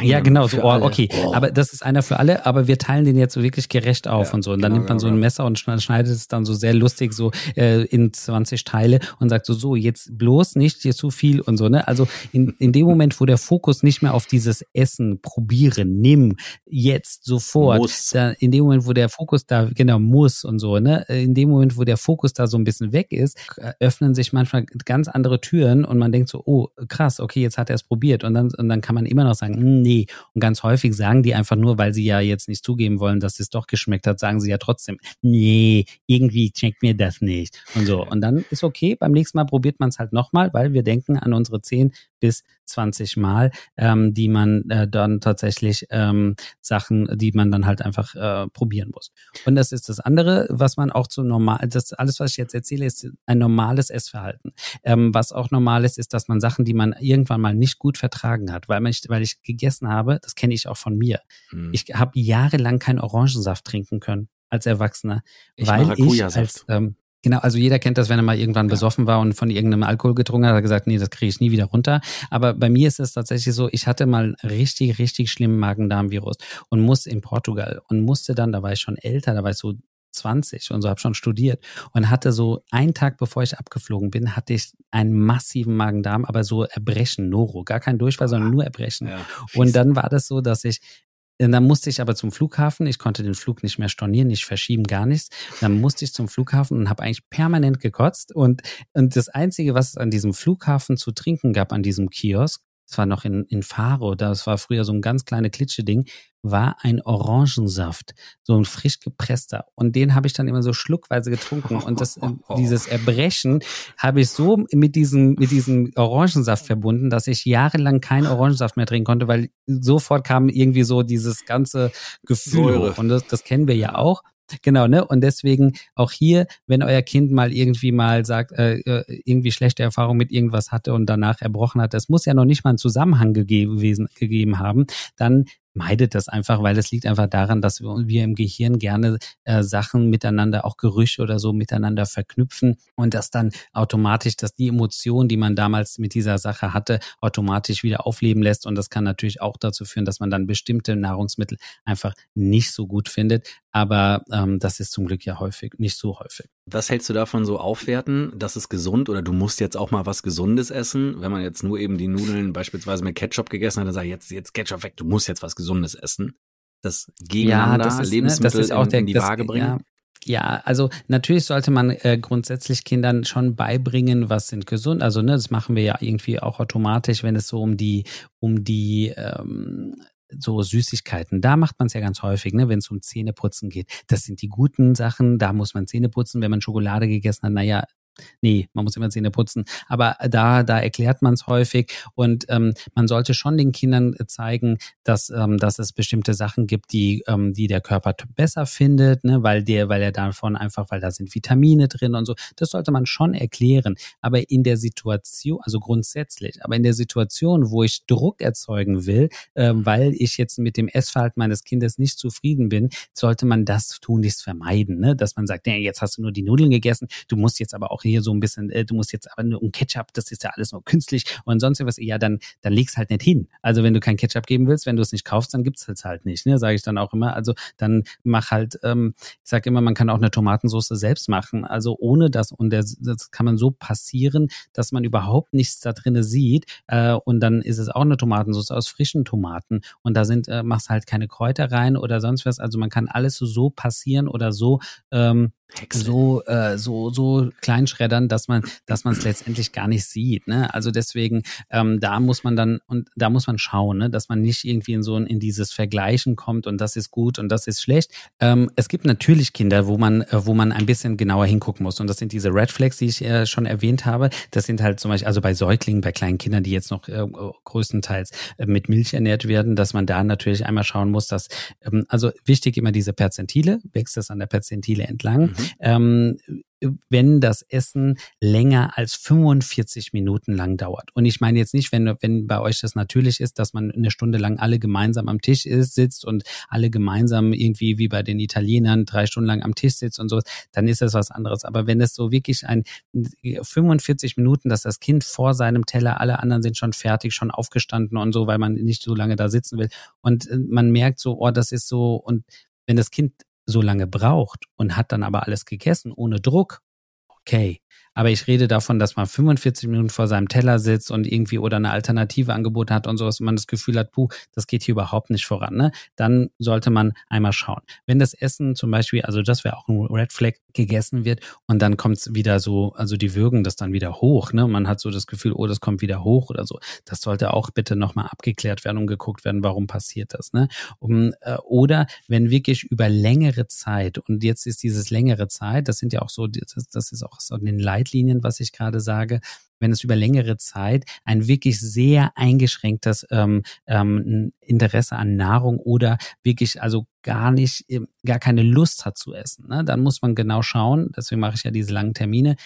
Ja, genau, so, oh, okay. Oh. Aber das ist einer für alle, aber wir teilen den jetzt so wirklich gerecht auf ja, und so. Und dann genau, nimmt man so ein Messer und schneidet es dann so sehr lustig so äh, in 20 Teile und sagt so, so, jetzt bloß nicht hier zu viel und so, ne? Also in, in dem Moment, wo der Fokus nicht mehr auf dieses Essen, probieren, nimm, jetzt, sofort, muss. Da, in dem Moment, wo der Fokus da, genau, muss und so, ne? In dem Moment, wo der Fokus da so ein bisschen weg ist, öffnen sich manchmal ganz andere Türen und man denkt so, oh, krass, okay, jetzt hat er es probiert. Und dann, und dann kann man immer noch sagen, hm, nee. Und ganz häufig sagen die einfach nur, weil sie ja jetzt nicht zugeben wollen, dass es doch geschmeckt hat, sagen sie ja trotzdem, nee, irgendwie schmeckt mir das nicht. Und so. Und dann ist okay, beim nächsten Mal probiert man es halt nochmal, weil wir denken an unsere 10 bis 20 Mal, ähm, die man äh, dann tatsächlich ähm, Sachen, die man dann halt einfach äh, probieren muss. Und das ist das andere, was man auch zu normal, das alles, was ich jetzt erzähle, ist ein normales Essverhalten. Ähm, was auch normal ist, ist, dass man Sachen, die man irgendwann mal nicht gut vertragen hat, weil, man, weil ich gegessen habe, das kenne ich auch von mir. Hm. Ich habe jahrelang keinen Orangensaft trinken können als Erwachsener, ich weil ich als ähm, Genau, also jeder kennt das, wenn er mal irgendwann besoffen war und von irgendeinem Alkohol getrunken hat, hat er gesagt, nee, das kriege ich nie wieder runter. Aber bei mir ist es tatsächlich so, ich hatte mal richtig, richtig schlimmen Magen-Darm-Virus und musste in Portugal und musste dann, da war ich schon älter, da war ich so 20 und so, habe schon studiert und hatte so einen Tag bevor ich abgeflogen bin, hatte ich einen massiven Magen-Darm, aber so Erbrechen, Noro, gar kein Durchfall, sondern nur Erbrechen. Ja, und dann war das so, dass ich dann musste ich aber zum Flughafen. Ich konnte den Flug nicht mehr stornieren, nicht verschieben, gar nichts. Dann musste ich zum Flughafen und habe eigentlich permanent gekotzt. Und, und das Einzige, was es an diesem Flughafen zu trinken gab, an diesem Kiosk, das war noch in, in Faro, das war früher so ein ganz kleine Klitsche-Ding, war ein Orangensaft, so ein frisch gepresster. Und den habe ich dann immer so schluckweise getrunken. Und das, äh, dieses Erbrechen habe ich so mit diesem, mit diesem Orangensaft verbunden, dass ich jahrelang keinen Orangensaft mehr trinken konnte, weil sofort kam irgendwie so dieses ganze Gefühl. Und das, das kennen wir ja auch. Genau, ne? Und deswegen auch hier, wenn euer Kind mal irgendwie mal sagt, äh, äh irgendwie schlechte Erfahrung mit irgendwas hatte und danach erbrochen hat, das muss ja noch nicht mal einen Zusammenhang gegeben, gegeben haben, dann meidet das einfach, weil es liegt einfach daran, dass wir im Gehirn gerne äh, Sachen miteinander, auch Gerüche oder so miteinander verknüpfen und das dann automatisch, dass die Emotion, die man damals mit dieser Sache hatte, automatisch wieder aufleben lässt. Und das kann natürlich auch dazu führen, dass man dann bestimmte Nahrungsmittel einfach nicht so gut findet. Aber ähm, das ist zum Glück ja häufig, nicht so häufig. Was hältst du davon so aufwerten? Das ist gesund oder du musst jetzt auch mal was Gesundes essen? Wenn man jetzt nur eben die Nudeln beispielsweise mit Ketchup gegessen hat, dann sag ich jetzt, jetzt Ketchup weg, du musst jetzt was Gesundes essen. Das gegeneinander ja, das ist, Lebensmittel ne, das ist auch der, in die das, Waage bringen. Ja. Ja, also natürlich sollte man äh, grundsätzlich Kindern schon beibringen, was sind gesund. Also ne, das machen wir ja irgendwie auch automatisch, wenn es so um die um die ähm, so Süßigkeiten, da macht man es ja ganz häufig, ne, wenn es um Zähneputzen geht. Das sind die guten Sachen, da muss man Zähne putzen. Wenn man Schokolade gegessen hat, naja, Nee, man muss immer Zähne putzen. Aber da, da erklärt man es häufig und ähm, man sollte schon den Kindern zeigen, dass, ähm, dass es bestimmte Sachen gibt, die, ähm, die der Körper besser findet, ne, weil der, weil er davon einfach, weil da sind Vitamine drin und so. Das sollte man schon erklären. Aber in der Situation, also grundsätzlich, aber in der Situation, wo ich Druck erzeugen will, ähm, weil ich jetzt mit dem Essverhalten meines Kindes nicht zufrieden bin, sollte man das tunlichst vermeiden, ne? dass man sagt, ja, jetzt hast du nur die Nudeln gegessen, du musst jetzt aber auch auch hier so ein bisschen, äh, du musst jetzt aber nur um Ketchup, das ist ja alles nur künstlich und sonst was, ja, dann, dann leg's halt nicht hin. Also wenn du kein Ketchup geben willst, wenn du es nicht kaufst, dann gibt's es halt nicht, ne, sage ich dann auch immer. Also dann mach halt, ähm, ich sage immer, man kann auch eine Tomatensauce selbst machen. Also ohne das, und der, das kann man so passieren, dass man überhaupt nichts da drinne sieht. Äh, und dann ist es auch eine Tomatensauce aus frischen Tomaten. Und da sind, äh, machst halt keine Kräuter rein oder sonst was. Also man kann alles so passieren oder so ähm, so äh, so so kleinschreddern, dass man dass man es letztendlich gar nicht sieht. Ne? Also deswegen ähm, da muss man dann und da muss man schauen, ne? dass man nicht irgendwie in so in dieses Vergleichen kommt und das ist gut und das ist schlecht. Ähm, es gibt natürlich Kinder, wo man äh, wo man ein bisschen genauer hingucken muss und das sind diese Red Flags, die ich äh, schon erwähnt habe. Das sind halt zum Beispiel also bei Säuglingen, bei kleinen Kindern, die jetzt noch äh, größtenteils äh, mit Milch ernährt werden, dass man da natürlich einmal schauen muss, dass ähm, also wichtig immer diese Perzentile, wächst das an der Perzentile entlang. Mhm. Ähm, wenn das Essen länger als 45 Minuten lang dauert. Und ich meine jetzt nicht, wenn, wenn bei euch das natürlich ist, dass man eine Stunde lang alle gemeinsam am Tisch ist, sitzt und alle gemeinsam irgendwie wie bei den Italienern drei Stunden lang am Tisch sitzt und sowas, dann ist das was anderes. Aber wenn es so wirklich ein 45 Minuten, dass das Kind vor seinem Teller, alle anderen sind schon fertig, schon aufgestanden und so, weil man nicht so lange da sitzen will. Und äh, man merkt so, oh, das ist so, und wenn das Kind so lange braucht und hat dann aber alles gegessen ohne Druck, okay. Aber ich rede davon, dass man 45 Minuten vor seinem Teller sitzt und irgendwie oder eine Alternative angeboten hat und sowas und man das Gefühl hat, puh, das geht hier überhaupt nicht voran. Ne? Dann sollte man einmal schauen. Wenn das Essen zum Beispiel, also das wäre auch ein Red Flag, gegessen wird und dann kommt es wieder so, also die würgen das dann wieder hoch. Ne? Man hat so das Gefühl, oh, das kommt wieder hoch oder so. Das sollte auch bitte nochmal abgeklärt werden und geguckt werden, warum passiert das. Ne? Um, äh, oder wenn wirklich über längere Zeit, und jetzt ist dieses längere Zeit, das sind ja auch so, das, das ist auch so in den Leitlinien, was ich gerade sage, wenn es über längere Zeit ein wirklich sehr eingeschränktes ähm, ähm, Interesse an Nahrung oder wirklich also gar nicht, ähm, gar keine Lust hat zu essen, ne? dann muss man genau schauen, deswegen mache ich ja diese langen Termine,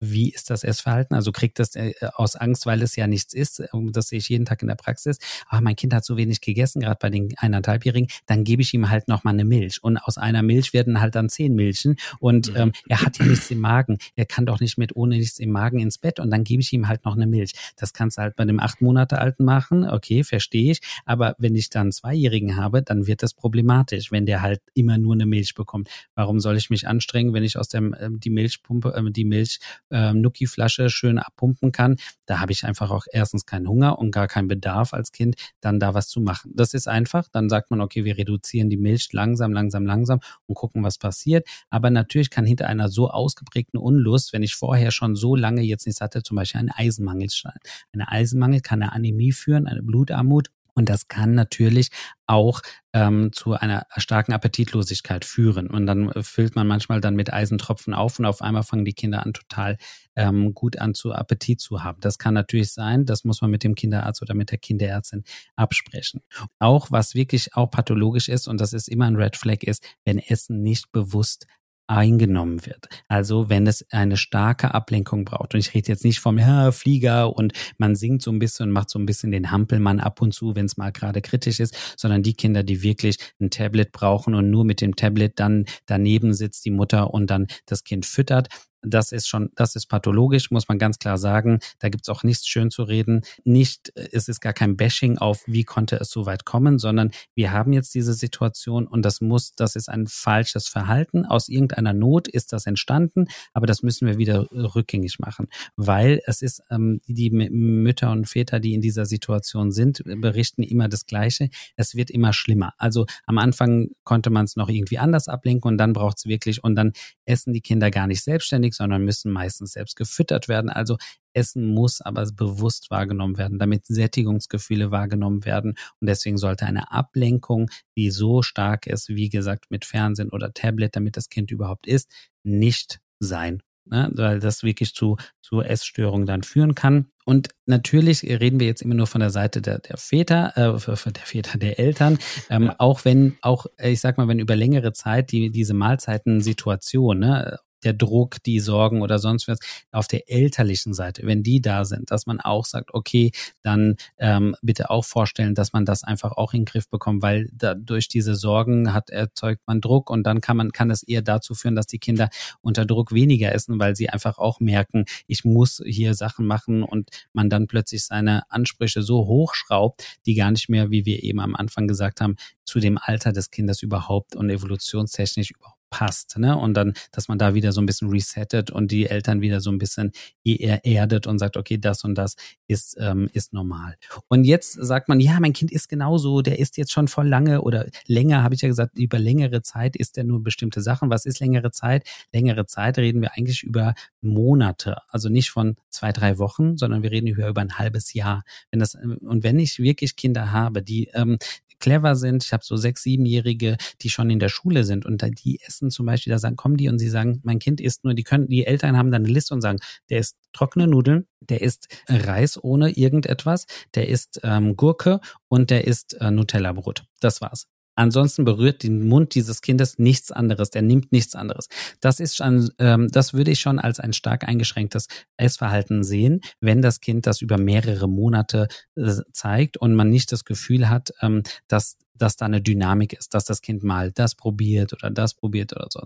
wie ist das Essverhalten? Also kriegt das äh, aus Angst, weil es ja nichts ist. Das sehe ich jeden Tag in der Praxis. Ah, mein Kind hat so wenig gegessen, gerade bei den eineinhalbjährigen. Dann gebe ich ihm halt noch mal eine Milch. Und aus einer Milch werden halt dann zehn Milchen. Und mhm. ähm, er hat ja nichts im Magen. Er kann doch nicht mit ohne nichts im Magen ins Bett. Und dann gebe ich ihm halt noch eine Milch. Das kannst du halt bei dem acht Monate alten machen. Okay, verstehe ich. Aber wenn ich dann einen Zweijährigen habe, dann wird das problematisch, wenn der halt immer nur eine Milch bekommt. Warum soll ich mich anstrengen, wenn ich aus dem äh, die Milchpumpe, äh, die Milch ähm, Nuki-Flasche schön abpumpen kann, da habe ich einfach auch erstens keinen Hunger und gar keinen Bedarf als Kind, dann da was zu machen. Das ist einfach. Dann sagt man, okay, wir reduzieren die Milch langsam, langsam, langsam und gucken, was passiert. Aber natürlich kann hinter einer so ausgeprägten Unlust, wenn ich vorher schon so lange jetzt nichts hatte, zum Beispiel ein Eisenmangel sein. Eine Eisenmangel kann eine Anämie führen, eine Blutarmut und das kann natürlich auch ähm, zu einer starken Appetitlosigkeit führen. Und dann füllt man manchmal dann mit Eisentropfen auf und auf einmal fangen die Kinder an, total ähm, gut an zu Appetit zu haben. Das kann natürlich sein, das muss man mit dem Kinderarzt oder mit der Kinderärztin absprechen. Auch was wirklich auch pathologisch ist, und das ist immer ein Red Flag ist, wenn Essen nicht bewusst eingenommen wird. Also wenn es eine starke Ablenkung braucht. Und ich rede jetzt nicht vom ja, Flieger und man singt so ein bisschen und macht so ein bisschen den Hampelmann ab und zu, wenn es mal gerade kritisch ist, sondern die Kinder, die wirklich ein Tablet brauchen und nur mit dem Tablet dann daneben sitzt die Mutter und dann das Kind füttert das ist schon, das ist pathologisch, muss man ganz klar sagen. Da gibt's auch nichts schön zu reden. Nicht, es ist gar kein Bashing auf, wie konnte es so weit kommen, sondern wir haben jetzt diese Situation und das muss, das ist ein falsches Verhalten. Aus irgendeiner Not ist das entstanden, aber das müssen wir wieder rückgängig machen, weil es ist, ähm, die Mütter und Väter, die in dieser Situation sind, berichten immer das Gleiche. Es wird immer schlimmer. Also am Anfang konnte man es noch irgendwie anders ablenken und dann braucht's wirklich und dann essen die Kinder gar nicht selbstständig, sondern müssen meistens selbst gefüttert werden. Also Essen muss aber bewusst wahrgenommen werden, damit Sättigungsgefühle wahrgenommen werden. Und deswegen sollte eine Ablenkung, die so stark ist, wie gesagt, mit Fernsehen oder Tablet, damit das Kind überhaupt isst, nicht sein ne, weil das wirklich zu, zu Essstörungen dann führen kann. Und natürlich reden wir jetzt immer nur von der Seite der, der Väter, äh, der Väter, der Eltern. Ähm, ja. Auch wenn, auch, ich sag mal, wenn über längere Zeit die, diese Mahlzeiten-Situation, ne, der Druck, die Sorgen oder sonst was auf der elterlichen Seite, wenn die da sind, dass man auch sagt, okay, dann ähm, bitte auch vorstellen, dass man das einfach auch in den Griff bekommt, weil da, durch diese Sorgen hat erzeugt man Druck und dann kann man kann es eher dazu führen, dass die Kinder unter Druck weniger essen, weil sie einfach auch merken, ich muss hier Sachen machen und man dann plötzlich seine Ansprüche so hochschraubt, die gar nicht mehr, wie wir eben am Anfang gesagt haben, zu dem Alter des Kindes überhaupt und evolutionstechnisch überhaupt passt, ne? Und dann, dass man da wieder so ein bisschen resettet und die Eltern wieder so ein bisschen erdet und sagt, okay, das und das ist, ähm, ist normal. Und jetzt sagt man, ja, mein Kind ist genauso, der ist jetzt schon voll lange oder länger, habe ich ja gesagt, über längere Zeit ist der nur bestimmte Sachen. Was ist längere Zeit? Längere Zeit reden wir eigentlich über Monate, also nicht von zwei, drei Wochen, sondern wir reden über, über ein halbes Jahr. Wenn das, und wenn ich wirklich Kinder habe, die ähm, clever sind. Ich habe so sechs, siebenjährige, die schon in der Schule sind und die essen zum Beispiel, da sagen, kommen die und sie sagen, mein Kind isst nur, die können, die Eltern haben dann eine Liste und sagen, der isst trockene Nudeln, der isst Reis ohne irgendetwas, der isst ähm, Gurke und der isst äh, Nutella-Brot. Das war's. Ansonsten berührt den Mund dieses Kindes nichts anderes. Der nimmt nichts anderes. Das ist schon, ähm, das würde ich schon als ein stark eingeschränktes Essverhalten sehen, wenn das Kind das über mehrere Monate äh, zeigt und man nicht das Gefühl hat, ähm, dass dass da eine Dynamik ist, dass das Kind mal das probiert oder das probiert oder so.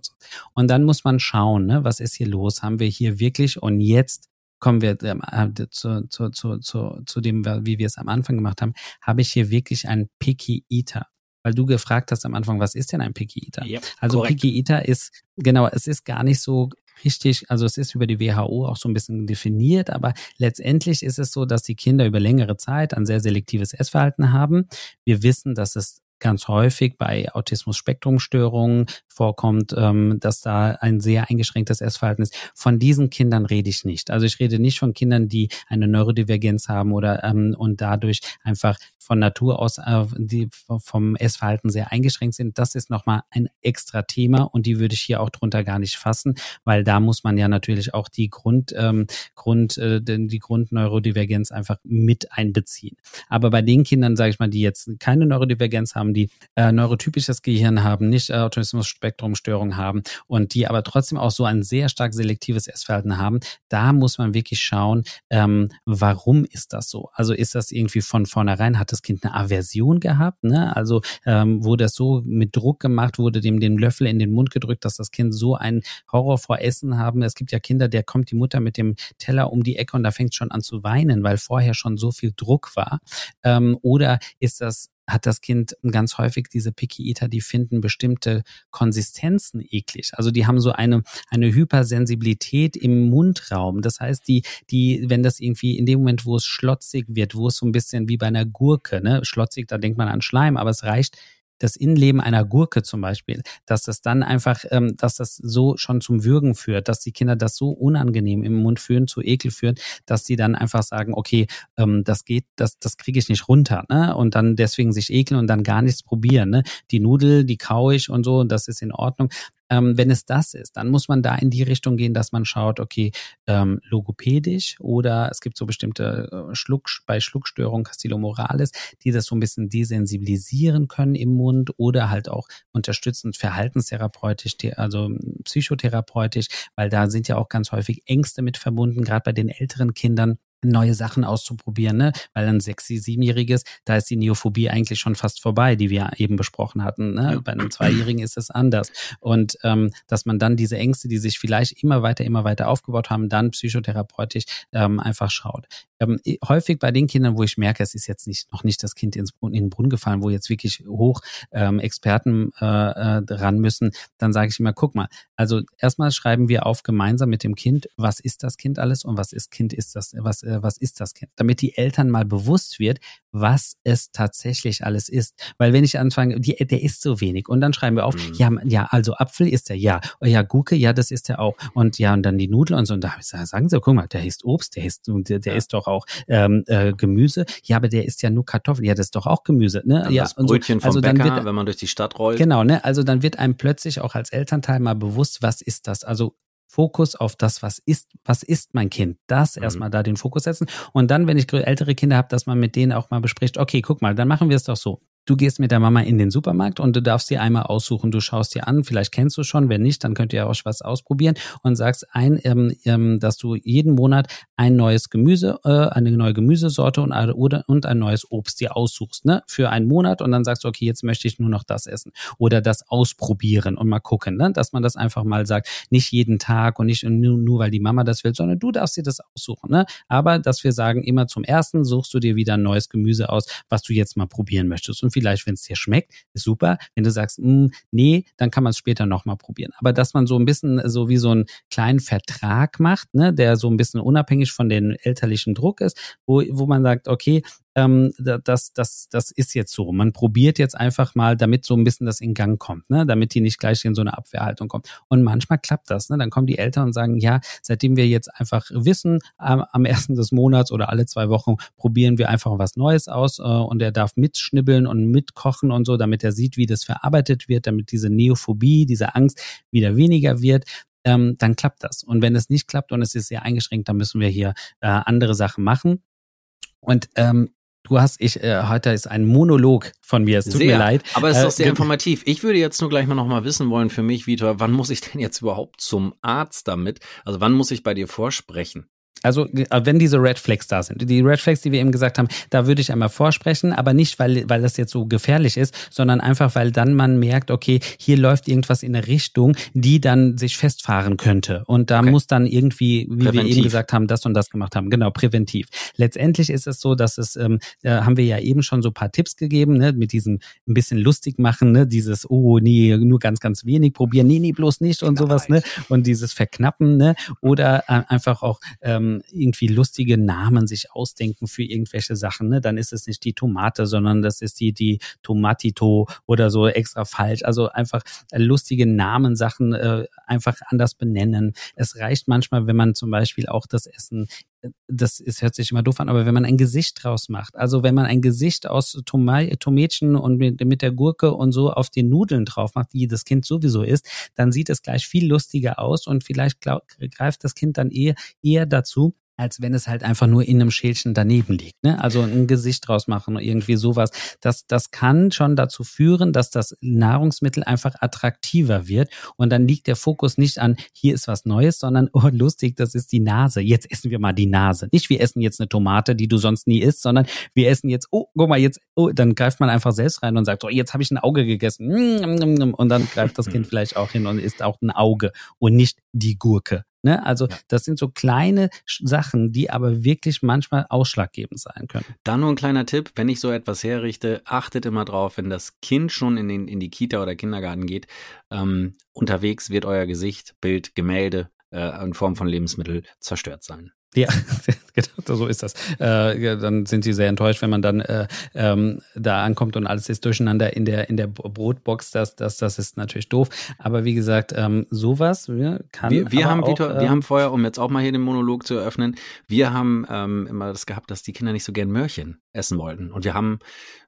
Und dann muss man schauen, ne, was ist hier los? Haben wir hier wirklich und jetzt kommen wir äh, zu, zu, zu, zu, zu dem, wie wir es am Anfang gemacht haben, habe ich hier wirklich einen Picky Eater weil du gefragt hast am Anfang, was ist denn ein Picky Eater? Yep, also korrekt. Picky Eater ist, genau, es ist gar nicht so richtig, also es ist über die WHO auch so ein bisschen definiert, aber letztendlich ist es so, dass die Kinder über längere Zeit ein sehr selektives Essverhalten haben. Wir wissen, dass es ganz häufig bei Autismus-Spektrum-Störungen vorkommt, ähm, dass da ein sehr eingeschränktes Essverhalten ist. Von diesen Kindern rede ich nicht. Also ich rede nicht von Kindern, die eine Neurodivergenz haben oder ähm, und dadurch einfach von Natur aus äh, die vom Essverhalten sehr eingeschränkt sind. Das ist nochmal ein extra Thema und die würde ich hier auch drunter gar nicht fassen, weil da muss man ja natürlich auch die Grund, ähm, Grund, äh, die Grundneurodivergenz einfach mit einbeziehen. Aber bei den Kindern, sage ich mal, die jetzt keine Neurodivergenz haben, die äh, neurotypisches Gehirn haben, nicht äh, Autismus-Spektrumstörung haben und die aber trotzdem auch so ein sehr stark selektives Essverhalten haben, da muss man wirklich schauen, ähm, warum ist das so? Also ist das irgendwie von vornherein, hat das Kind eine Aversion gehabt? Ne? Also ähm, wurde das so mit Druck gemacht, wurde dem den Löffel in den Mund gedrückt, dass das Kind so einen Horror vor Essen haben. Es gibt ja Kinder, der kommt die Mutter mit dem Teller um die Ecke und da fängt schon an zu weinen, weil vorher schon so viel Druck war. Ähm, oder ist das hat das Kind ganz häufig diese Picky Eater, die finden bestimmte Konsistenzen eklig. Also die haben so eine, eine Hypersensibilität im Mundraum. Das heißt, die, die, wenn das irgendwie in dem Moment, wo es schlotzig wird, wo es so ein bisschen wie bei einer Gurke, ne, schlotzig, da denkt man an Schleim, aber es reicht das Innenleben einer Gurke zum Beispiel, dass das dann einfach, ähm, dass das so schon zum Würgen führt, dass die Kinder das so unangenehm im Mund führen, zu Ekel führen, dass sie dann einfach sagen, okay, ähm, das geht, das, das kriege ich nicht runter, ne? Und dann deswegen sich ekeln und dann gar nichts probieren, ne? Die Nudel, die kau ich und so, das ist in Ordnung. Ähm, wenn es das ist, dann muss man da in die Richtung gehen, dass man schaut, okay, ähm, logopädisch oder es gibt so bestimmte äh, Schluck, bei Schluckstörungen, Castillo-Morales, die das so ein bisschen desensibilisieren können im Mund oder halt auch unterstützend verhaltenstherapeutisch, also psychotherapeutisch, weil da sind ja auch ganz häufig Ängste mit verbunden, gerade bei den älteren Kindern neue Sachen auszuprobieren, ne? Weil ein sechs-, siebenjähriges, da ist die Neophobie eigentlich schon fast vorbei, die wir eben besprochen hatten. Ne? Ja. Bei einem Zweijährigen ist es anders. Und ähm, dass man dann diese Ängste, die sich vielleicht immer weiter, immer weiter aufgebaut haben, dann psychotherapeutisch ähm, einfach schaut. Ähm, häufig bei den Kindern, wo ich merke, es ist jetzt nicht noch nicht das Kind ins, in den Brunnen gefallen, wo jetzt wirklich hoch ähm, Experten äh, äh, ran müssen, dann sage ich immer, guck mal, also erstmal schreiben wir auf gemeinsam mit dem Kind, was ist das Kind alles und was ist Kind ist das, was äh, was ist das Kind? Damit die Eltern mal bewusst wird, was es tatsächlich alles ist. Weil wenn ich anfange, die, der isst so wenig und dann schreiben wir auf, mhm. ja, ja, also Apfel ist er, ja, oh, ja, Gurke, ja, das ist er auch und ja, und dann die Nudeln und so und da sagen sie, guck mal, der isst Obst, der isst, der, der ja. isst doch auch ähm, äh, Gemüse, ja, aber der isst ja nur Kartoffeln, ja, das ist doch auch Gemüse, ne? Dann ja, das Brötchen so. also vom Bäcker, wird, wenn man durch die Stadt rollt. Genau, ne? Also dann wird einem plötzlich auch als Elternteil mal bewusst, was ist das? Also Fokus auf das, was ist, was ist mein Kind. Das mhm. erstmal da den Fokus setzen. Und dann, wenn ich ältere Kinder habe, dass man mit denen auch mal bespricht, okay, guck mal, dann machen wir es doch so. Du gehst mit der Mama in den Supermarkt und du darfst dir einmal aussuchen. Du schaust dir an, vielleicht kennst du schon, wenn nicht, dann könnt ihr auch was ausprobieren und sagst ein, ähm, ähm, dass du jeden Monat ein neues Gemüse, äh, eine neue Gemüsesorte und, oder, und ein neues Obst dir aussuchst, ne, für einen Monat und dann sagst du, okay, jetzt möchte ich nur noch das essen oder das ausprobieren und mal gucken, ne, dass man das einfach mal sagt, nicht jeden Tag und nicht nur, nur weil die Mama das will, sondern du darfst dir das aussuchen, ne, aber dass wir sagen, immer zum ersten suchst du dir wieder ein neues Gemüse aus, was du jetzt mal probieren möchtest und vielleicht, wenn es dir schmeckt, ist super. Wenn du sagst, hm, nee, dann kann man es später nochmal probieren. Aber dass man so ein bisschen so wie so einen kleinen Vertrag macht, ne, der so ein bisschen unabhängig von den elterlichen Druck ist, wo, wo man sagt, okay, ähm, das, das, das ist jetzt so. Man probiert jetzt einfach mal, damit so ein bisschen das in Gang kommt, ne? damit die nicht gleich in so eine Abwehrhaltung kommt. Und manchmal klappt das. Ne? Dann kommen die Eltern und sagen, ja, seitdem wir jetzt einfach wissen, am, am ersten des Monats oder alle zwei Wochen probieren wir einfach was Neues aus äh, und er darf mitschnibbeln und mitkochen und so, damit er sieht, wie das verarbeitet wird, damit diese Neophobie, diese Angst wieder weniger wird ähm, dann klappt das. Und wenn es nicht klappt und es ist sehr eingeschränkt, dann müssen wir hier äh, andere Sachen machen. Und ähm, Du hast, ich, äh, heute ist ein Monolog von mir, es tut sehr, mir leid. Aber es ist äh, doch sehr informativ. Ich würde jetzt nur gleich mal nochmal wissen wollen für mich, Vitor, wann muss ich denn jetzt überhaupt zum Arzt damit? Also wann muss ich bei dir vorsprechen? Also äh, wenn diese Red Flags da sind, die Red Flags, die wir eben gesagt haben, da würde ich einmal vorsprechen, aber nicht, weil, weil das jetzt so gefährlich ist, sondern einfach, weil dann man merkt, okay, hier läuft irgendwas in eine Richtung, die dann sich festfahren könnte. Und da okay. muss dann irgendwie, wie präventiv. wir eben gesagt haben, das und das gemacht haben. Genau, präventiv. Letztendlich ist es so, dass es, ähm, da haben wir ja eben schon so paar Tipps gegeben, ne, mit diesem ein bisschen lustig machen, ne, dieses, oh nee, nur ganz, ganz wenig probieren, nee, nee, bloß nicht und sowas, ne? Und dieses Verknappen, ne? Oder äh, einfach auch ähm, irgendwie lustige Namen sich ausdenken für irgendwelche Sachen, ne? Dann ist es nicht die Tomate, sondern das ist die, die Tomatito oder so extra falsch. Also einfach äh, lustige Namensachen äh, einfach anders benennen. Es reicht manchmal, wenn man zum Beispiel auch das Essen das ist, hört sich immer doof an, aber wenn man ein Gesicht draus macht, also wenn man ein Gesicht aus Toma Tomätchen und mit, mit der Gurke und so auf den Nudeln drauf macht, die das Kind sowieso isst, dann sieht es gleich viel lustiger aus und vielleicht glaub, greift das Kind dann eher, eher dazu, als wenn es halt einfach nur in einem Schälchen daneben liegt. Ne? Also ein Gesicht draus machen, irgendwie sowas. Das, das kann schon dazu führen, dass das Nahrungsmittel einfach attraktiver wird. Und dann liegt der Fokus nicht an, hier ist was Neues, sondern, oh, lustig, das ist die Nase. Jetzt essen wir mal die Nase. Nicht, wir essen jetzt eine Tomate, die du sonst nie isst, sondern wir essen jetzt, oh, guck mal, jetzt, oh, dann greift man einfach selbst rein und sagt, oh, jetzt habe ich ein Auge gegessen. Und dann greift das Kind vielleicht auch hin und isst auch ein Auge und nicht die Gurke. Ne? Also ja. das sind so kleine Sachen, die aber wirklich manchmal ausschlaggebend sein können. Dann nur ein kleiner Tipp, wenn ich so etwas herrichte, achtet immer drauf, wenn das Kind schon in, den, in die Kita oder Kindergarten geht, ähm, unterwegs wird euer Gesicht, Bild, Gemälde äh, in Form von Lebensmittel zerstört sein. Ja, genau, so ist das. Äh, dann sind sie sehr enttäuscht, wenn man dann äh, ähm, da ankommt und alles ist durcheinander in der in der Brotbox. Das das das ist natürlich doof. Aber wie gesagt, ähm, sowas ja, kann. Wir, wir haben auch, Victor, äh, wir haben vorher, um jetzt auch mal hier den Monolog zu eröffnen, wir haben ähm, immer das gehabt, dass die Kinder nicht so gern Möhrchen essen wollten. Und wir haben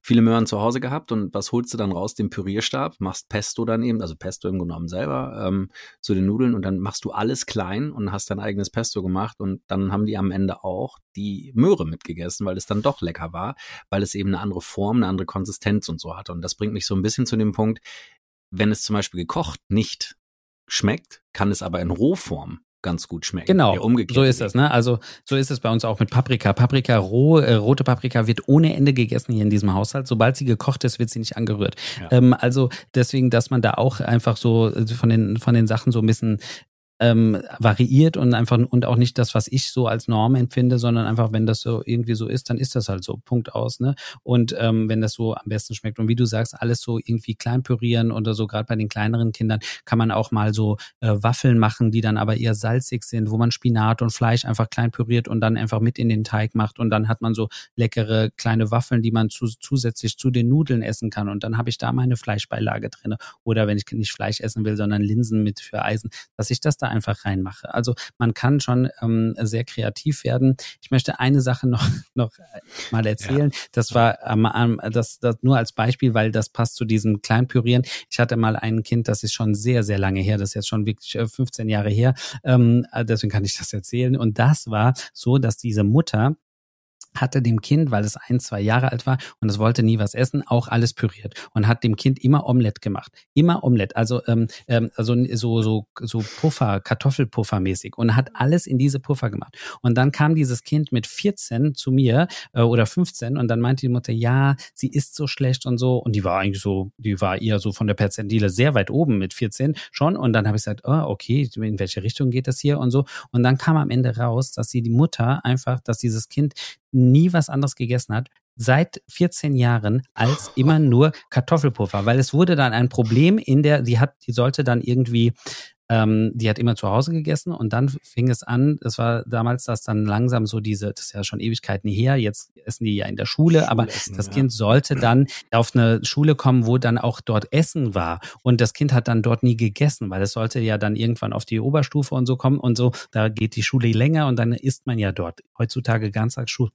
viele Möhren zu Hause gehabt und was holst du dann raus? Den Pürierstab, machst Pesto dann eben, also Pesto im genommen selber, ähm, zu den Nudeln und dann machst du alles klein und hast dein eigenes Pesto gemacht und dann haben die am Ende auch die Möhre mitgegessen, weil es dann doch lecker war, weil es eben eine andere Form, eine andere Konsistenz und so hatte. Und das bringt mich so ein bisschen zu dem Punkt, wenn es zum Beispiel gekocht nicht schmeckt, kann es aber in Rohform ganz gut schmeckt. Genau, so ist das. Ne? Also so ist es bei uns auch mit Paprika. Paprika roh, äh, rote Paprika wird ohne Ende gegessen hier in diesem Haushalt. Sobald sie gekocht ist, wird sie nicht angerührt. Ja. Ähm, also deswegen, dass man da auch einfach so äh, von den von den Sachen so ein bisschen ähm, variiert und einfach und auch nicht das, was ich so als Norm empfinde, sondern einfach, wenn das so irgendwie so ist, dann ist das halt so. Punkt aus. Ne? Und ähm, wenn das so am besten schmeckt. Und wie du sagst, alles so irgendwie klein pürieren oder so, gerade bei den kleineren Kindern, kann man auch mal so äh, Waffeln machen, die dann aber eher salzig sind, wo man Spinat und Fleisch einfach klein püriert und dann einfach mit in den Teig macht. Und dann hat man so leckere kleine Waffeln, die man zu, zusätzlich zu den Nudeln essen kann. Und dann habe ich da meine Fleischbeilage drinne. Oder wenn ich nicht Fleisch essen will, sondern Linsen mit für Eisen, dass ich das da einfach reinmache. Also man kann schon ähm, sehr kreativ werden. Ich möchte eine Sache noch, noch mal erzählen. Ja. Das war ähm, das, das nur als Beispiel, weil das passt zu diesem Kleinpürieren. Ich hatte mal ein Kind, das ist schon sehr, sehr lange her, das ist jetzt schon wirklich 15 äh, Jahre her. Ähm, deswegen kann ich das erzählen. Und das war so, dass diese Mutter hatte dem Kind, weil es ein, zwei Jahre alt war und es wollte nie was essen, auch alles püriert und hat dem Kind immer Omelette gemacht. Immer Omelette, also ähm, ähm, also so so so Puffer, Kartoffelpuffer mäßig und hat alles in diese Puffer gemacht. Und dann kam dieses Kind mit 14 zu mir äh, oder 15 und dann meinte die Mutter, ja, sie ist so schlecht und so und die war eigentlich so, die war eher so von der Perzentile sehr weit oben mit 14 schon und dann habe ich gesagt, oh, okay, in welche Richtung geht das hier und so und dann kam am Ende raus, dass sie die Mutter einfach, dass dieses Kind nie was anderes gegessen hat, seit 14 Jahren als immer nur Kartoffelpuffer, weil es wurde dann ein Problem in der, sie hat, die sollte dann irgendwie ähm, die hat immer zu Hause gegessen und dann fing es an, das war damals, dass dann langsam so diese, das ist ja schon Ewigkeiten her, jetzt essen die ja in der Schule, aber das ja. Kind sollte dann auf eine Schule kommen, wo dann auch dort Essen war. Und das Kind hat dann dort nie gegessen, weil es sollte ja dann irgendwann auf die Oberstufe und so kommen und so, da geht die Schule länger und dann isst man ja dort. Heutzutage Ganztagsschule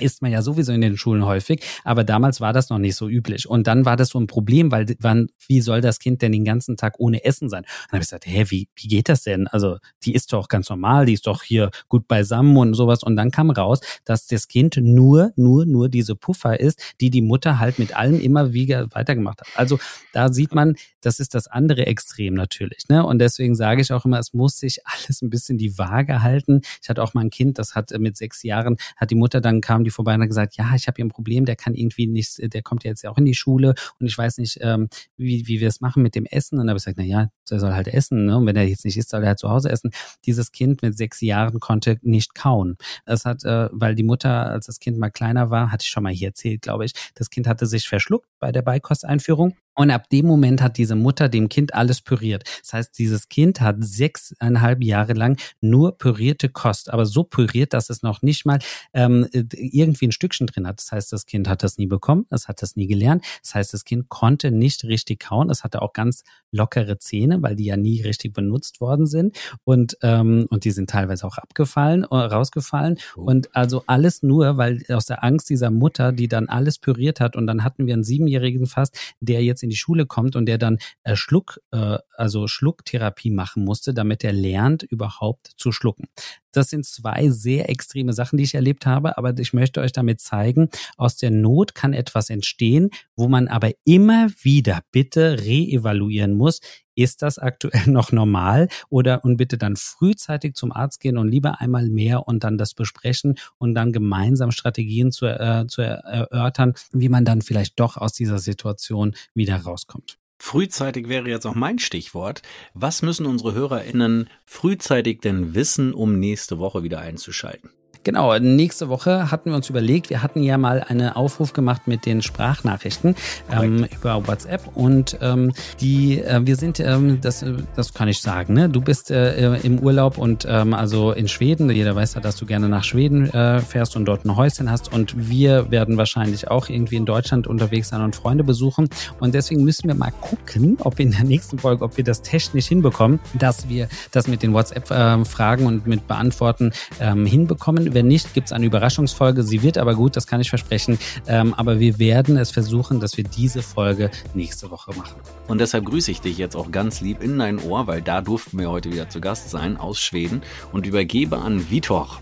isst man ja sowieso in den Schulen häufig, aber damals war das noch nicht so üblich. Und dann war das so ein Problem, weil wann, wie soll das Kind denn den ganzen Tag ohne Essen sein? Und dann habe ich gesagt, hä, wie, wie geht das denn? Also die ist doch ganz normal, die ist doch hier gut beisammen und sowas. Und dann kam raus, dass das Kind nur, nur, nur diese Puffer ist, die die Mutter halt mit allem immer wieder weitergemacht hat. Also da sieht man, das ist das andere Extrem natürlich. Ne? Und deswegen sage ich auch immer, es muss sich alles ein bisschen die Waage halten. Ich hatte auch mal ein Kind, das hat mit sechs Jahren, hat die Mutter dann kam die vorbei und hat gesagt, ja, ich habe hier ein Problem, der kann irgendwie nicht, der kommt ja jetzt ja auch in die Schule und ich weiß nicht, ähm, wie, wie wir es machen mit dem Essen. Und dann habe ich gesagt, na ja, der soll halt essen. Ne? Und wenn er jetzt nicht isst, soll er halt zu Hause essen. Dieses Kind mit sechs Jahren konnte nicht kauen. Das hat, äh, weil die Mutter, als das Kind mal kleiner war, hatte ich schon mal hier erzählt, glaube ich, das Kind hatte sich verschluckt bei der Beikosteinführung und ab dem Moment hat diese Mutter dem Kind alles püriert. Das heißt, dieses Kind hat sechseinhalb Jahre lang nur pürierte Kost, aber so püriert, dass es noch nicht mal ähm, irgendwie ein Stückchen drin hat. Das heißt, das Kind hat das nie bekommen, es hat das nie gelernt. Das heißt, das Kind konnte nicht richtig kauen. Es hatte auch ganz lockere Zähne, weil die ja nie richtig benutzt worden sind. Und, ähm, und die sind teilweise auch abgefallen, äh, rausgefallen. Oh. Und also alles nur, weil aus der Angst dieser Mutter, die dann alles püriert hat. Und dann hatten wir einen Siebenjährigen fast, der jetzt in die Schule kommt und der dann äh, Schluck, äh, also Schlucktherapie machen musste, damit er lernt, überhaupt zu schlucken. Das sind zwei sehr extreme Sachen, die ich erlebt habe, aber ich möchte euch damit zeigen, aus der Not kann etwas entstehen, wo man aber immer wieder bitte reevaluieren muss, ist das aktuell noch normal oder und bitte dann frühzeitig zum Arzt gehen und lieber einmal mehr und dann das besprechen und dann gemeinsam Strategien zu, äh, zu erörtern, wie man dann vielleicht doch aus dieser Situation wieder rauskommt. Frühzeitig wäre jetzt auch mein Stichwort. Was müssen unsere HörerInnen frühzeitig denn wissen, um nächste Woche wieder einzuschalten? Genau, nächste Woche hatten wir uns überlegt, wir hatten ja mal einen Aufruf gemacht mit den Sprachnachrichten ähm, über WhatsApp. Und ähm, die, äh, wir sind, ähm, das, das kann ich sagen, ne? Du bist äh, im Urlaub und ähm, also in Schweden, jeder weiß ja, dass du gerne nach Schweden äh, fährst und dort ein Häuschen hast. Und wir werden wahrscheinlich auch irgendwie in Deutschland unterwegs sein und Freunde besuchen. Und deswegen müssen wir mal gucken, ob in der nächsten Folge, ob wir das technisch hinbekommen, dass wir das mit den WhatsApp-Fragen äh, und mit Beantworten ähm, hinbekommen wenn nicht, gibt es eine Überraschungsfolge. Sie wird aber gut, das kann ich versprechen. Ähm, aber wir werden es versuchen, dass wir diese Folge nächste Woche machen. Und deshalb grüße ich dich jetzt auch ganz lieb in dein Ohr, weil da durften wir heute wieder zu Gast sein aus Schweden und übergebe an Vitor.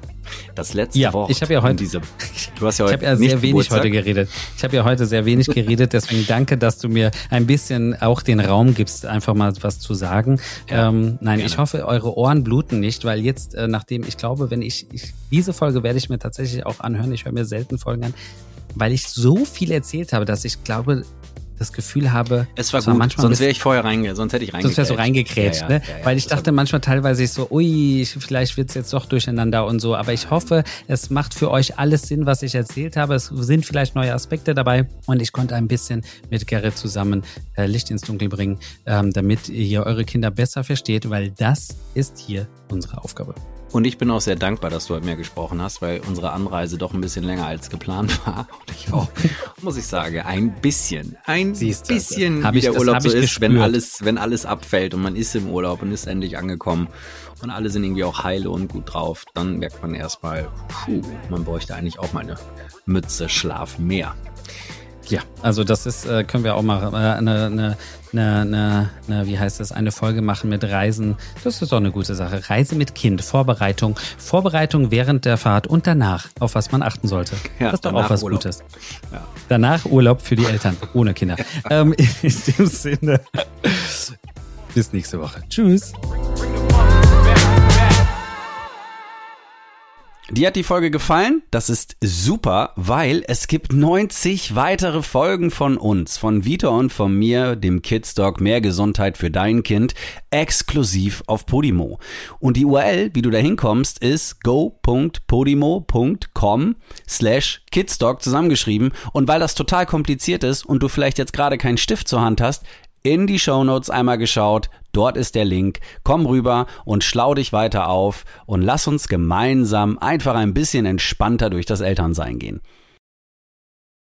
Das letzte ja, Wort. Ich habe ja heute diese. Du hast ja heute. Ich habe ja sehr wenig Geburtstag. heute geredet. Ich habe ja heute sehr wenig geredet. Deswegen danke, dass du mir ein bisschen auch den Raum gibst, einfach mal was zu sagen. Ja, ähm, nein, gerne. ich hoffe, eure Ohren bluten nicht, weil jetzt, äh, nachdem ich glaube, wenn ich, ich diese Folge werde ich mir tatsächlich auch anhören. Ich höre mir selten Folgen an, weil ich so viel erzählt habe, dass ich glaube, das Gefühl habe, es war gut, manchmal sonst wäre ich vorher reinge, sonst hätte ich reingekrätscht. Sonst wäre so reingekrätscht, ja, ja, ne? Ja, Weil ich dachte manchmal teilweise so, ui, vielleicht wird's jetzt doch durcheinander und so. Aber ich hoffe, es macht für euch alles Sinn, was ich erzählt habe. Es sind vielleicht neue Aspekte dabei und ich konnte ein bisschen mit Gerrit zusammen äh, Licht ins Dunkel bringen, ähm, damit ihr eure Kinder besser versteht, weil das ist hier unsere Aufgabe. Und ich bin auch sehr dankbar, dass du mit mir gesprochen hast, weil unsere Anreise doch ein bisschen länger als geplant war. Und ich auch, muss ich sagen, ein bisschen, ein Siehst bisschen, wie der Urlaub so ist, wenn alles, wenn alles abfällt und man ist im Urlaub und ist endlich angekommen und alle sind irgendwie auch heile und gut drauf, dann merkt man erstmal, puh, man bräuchte eigentlich auch mal eine Mütze Schlaf mehr. Ja, also das ist, äh, können wir auch mal äh, eine, eine, eine, eine, wie heißt das, eine Folge machen mit Reisen. Das ist doch eine gute Sache. Reise mit Kind, Vorbereitung, Vorbereitung während der Fahrt und danach, auf was man achten sollte. Ja, das ist doch auch was Urlaub. Gutes. Ja. Danach Urlaub für die Eltern, ohne Kinder. ähm, in dem Sinne, bis nächste Woche. Tschüss. Dir hat die Folge gefallen? Das ist super, weil es gibt 90 weitere Folgen von uns, von Vito und von mir, dem Kidsdog Mehr Gesundheit für dein Kind, exklusiv auf Podimo. Und die URL, wie du da hinkommst, ist go.podimo.com slash Kidsdog zusammengeschrieben. Und weil das total kompliziert ist und du vielleicht jetzt gerade keinen Stift zur Hand hast, in die Shownotes einmal geschaut. Dort ist der Link. Komm rüber und schlau dich weiter auf und lass uns gemeinsam einfach ein bisschen entspannter durch das Elternsein gehen.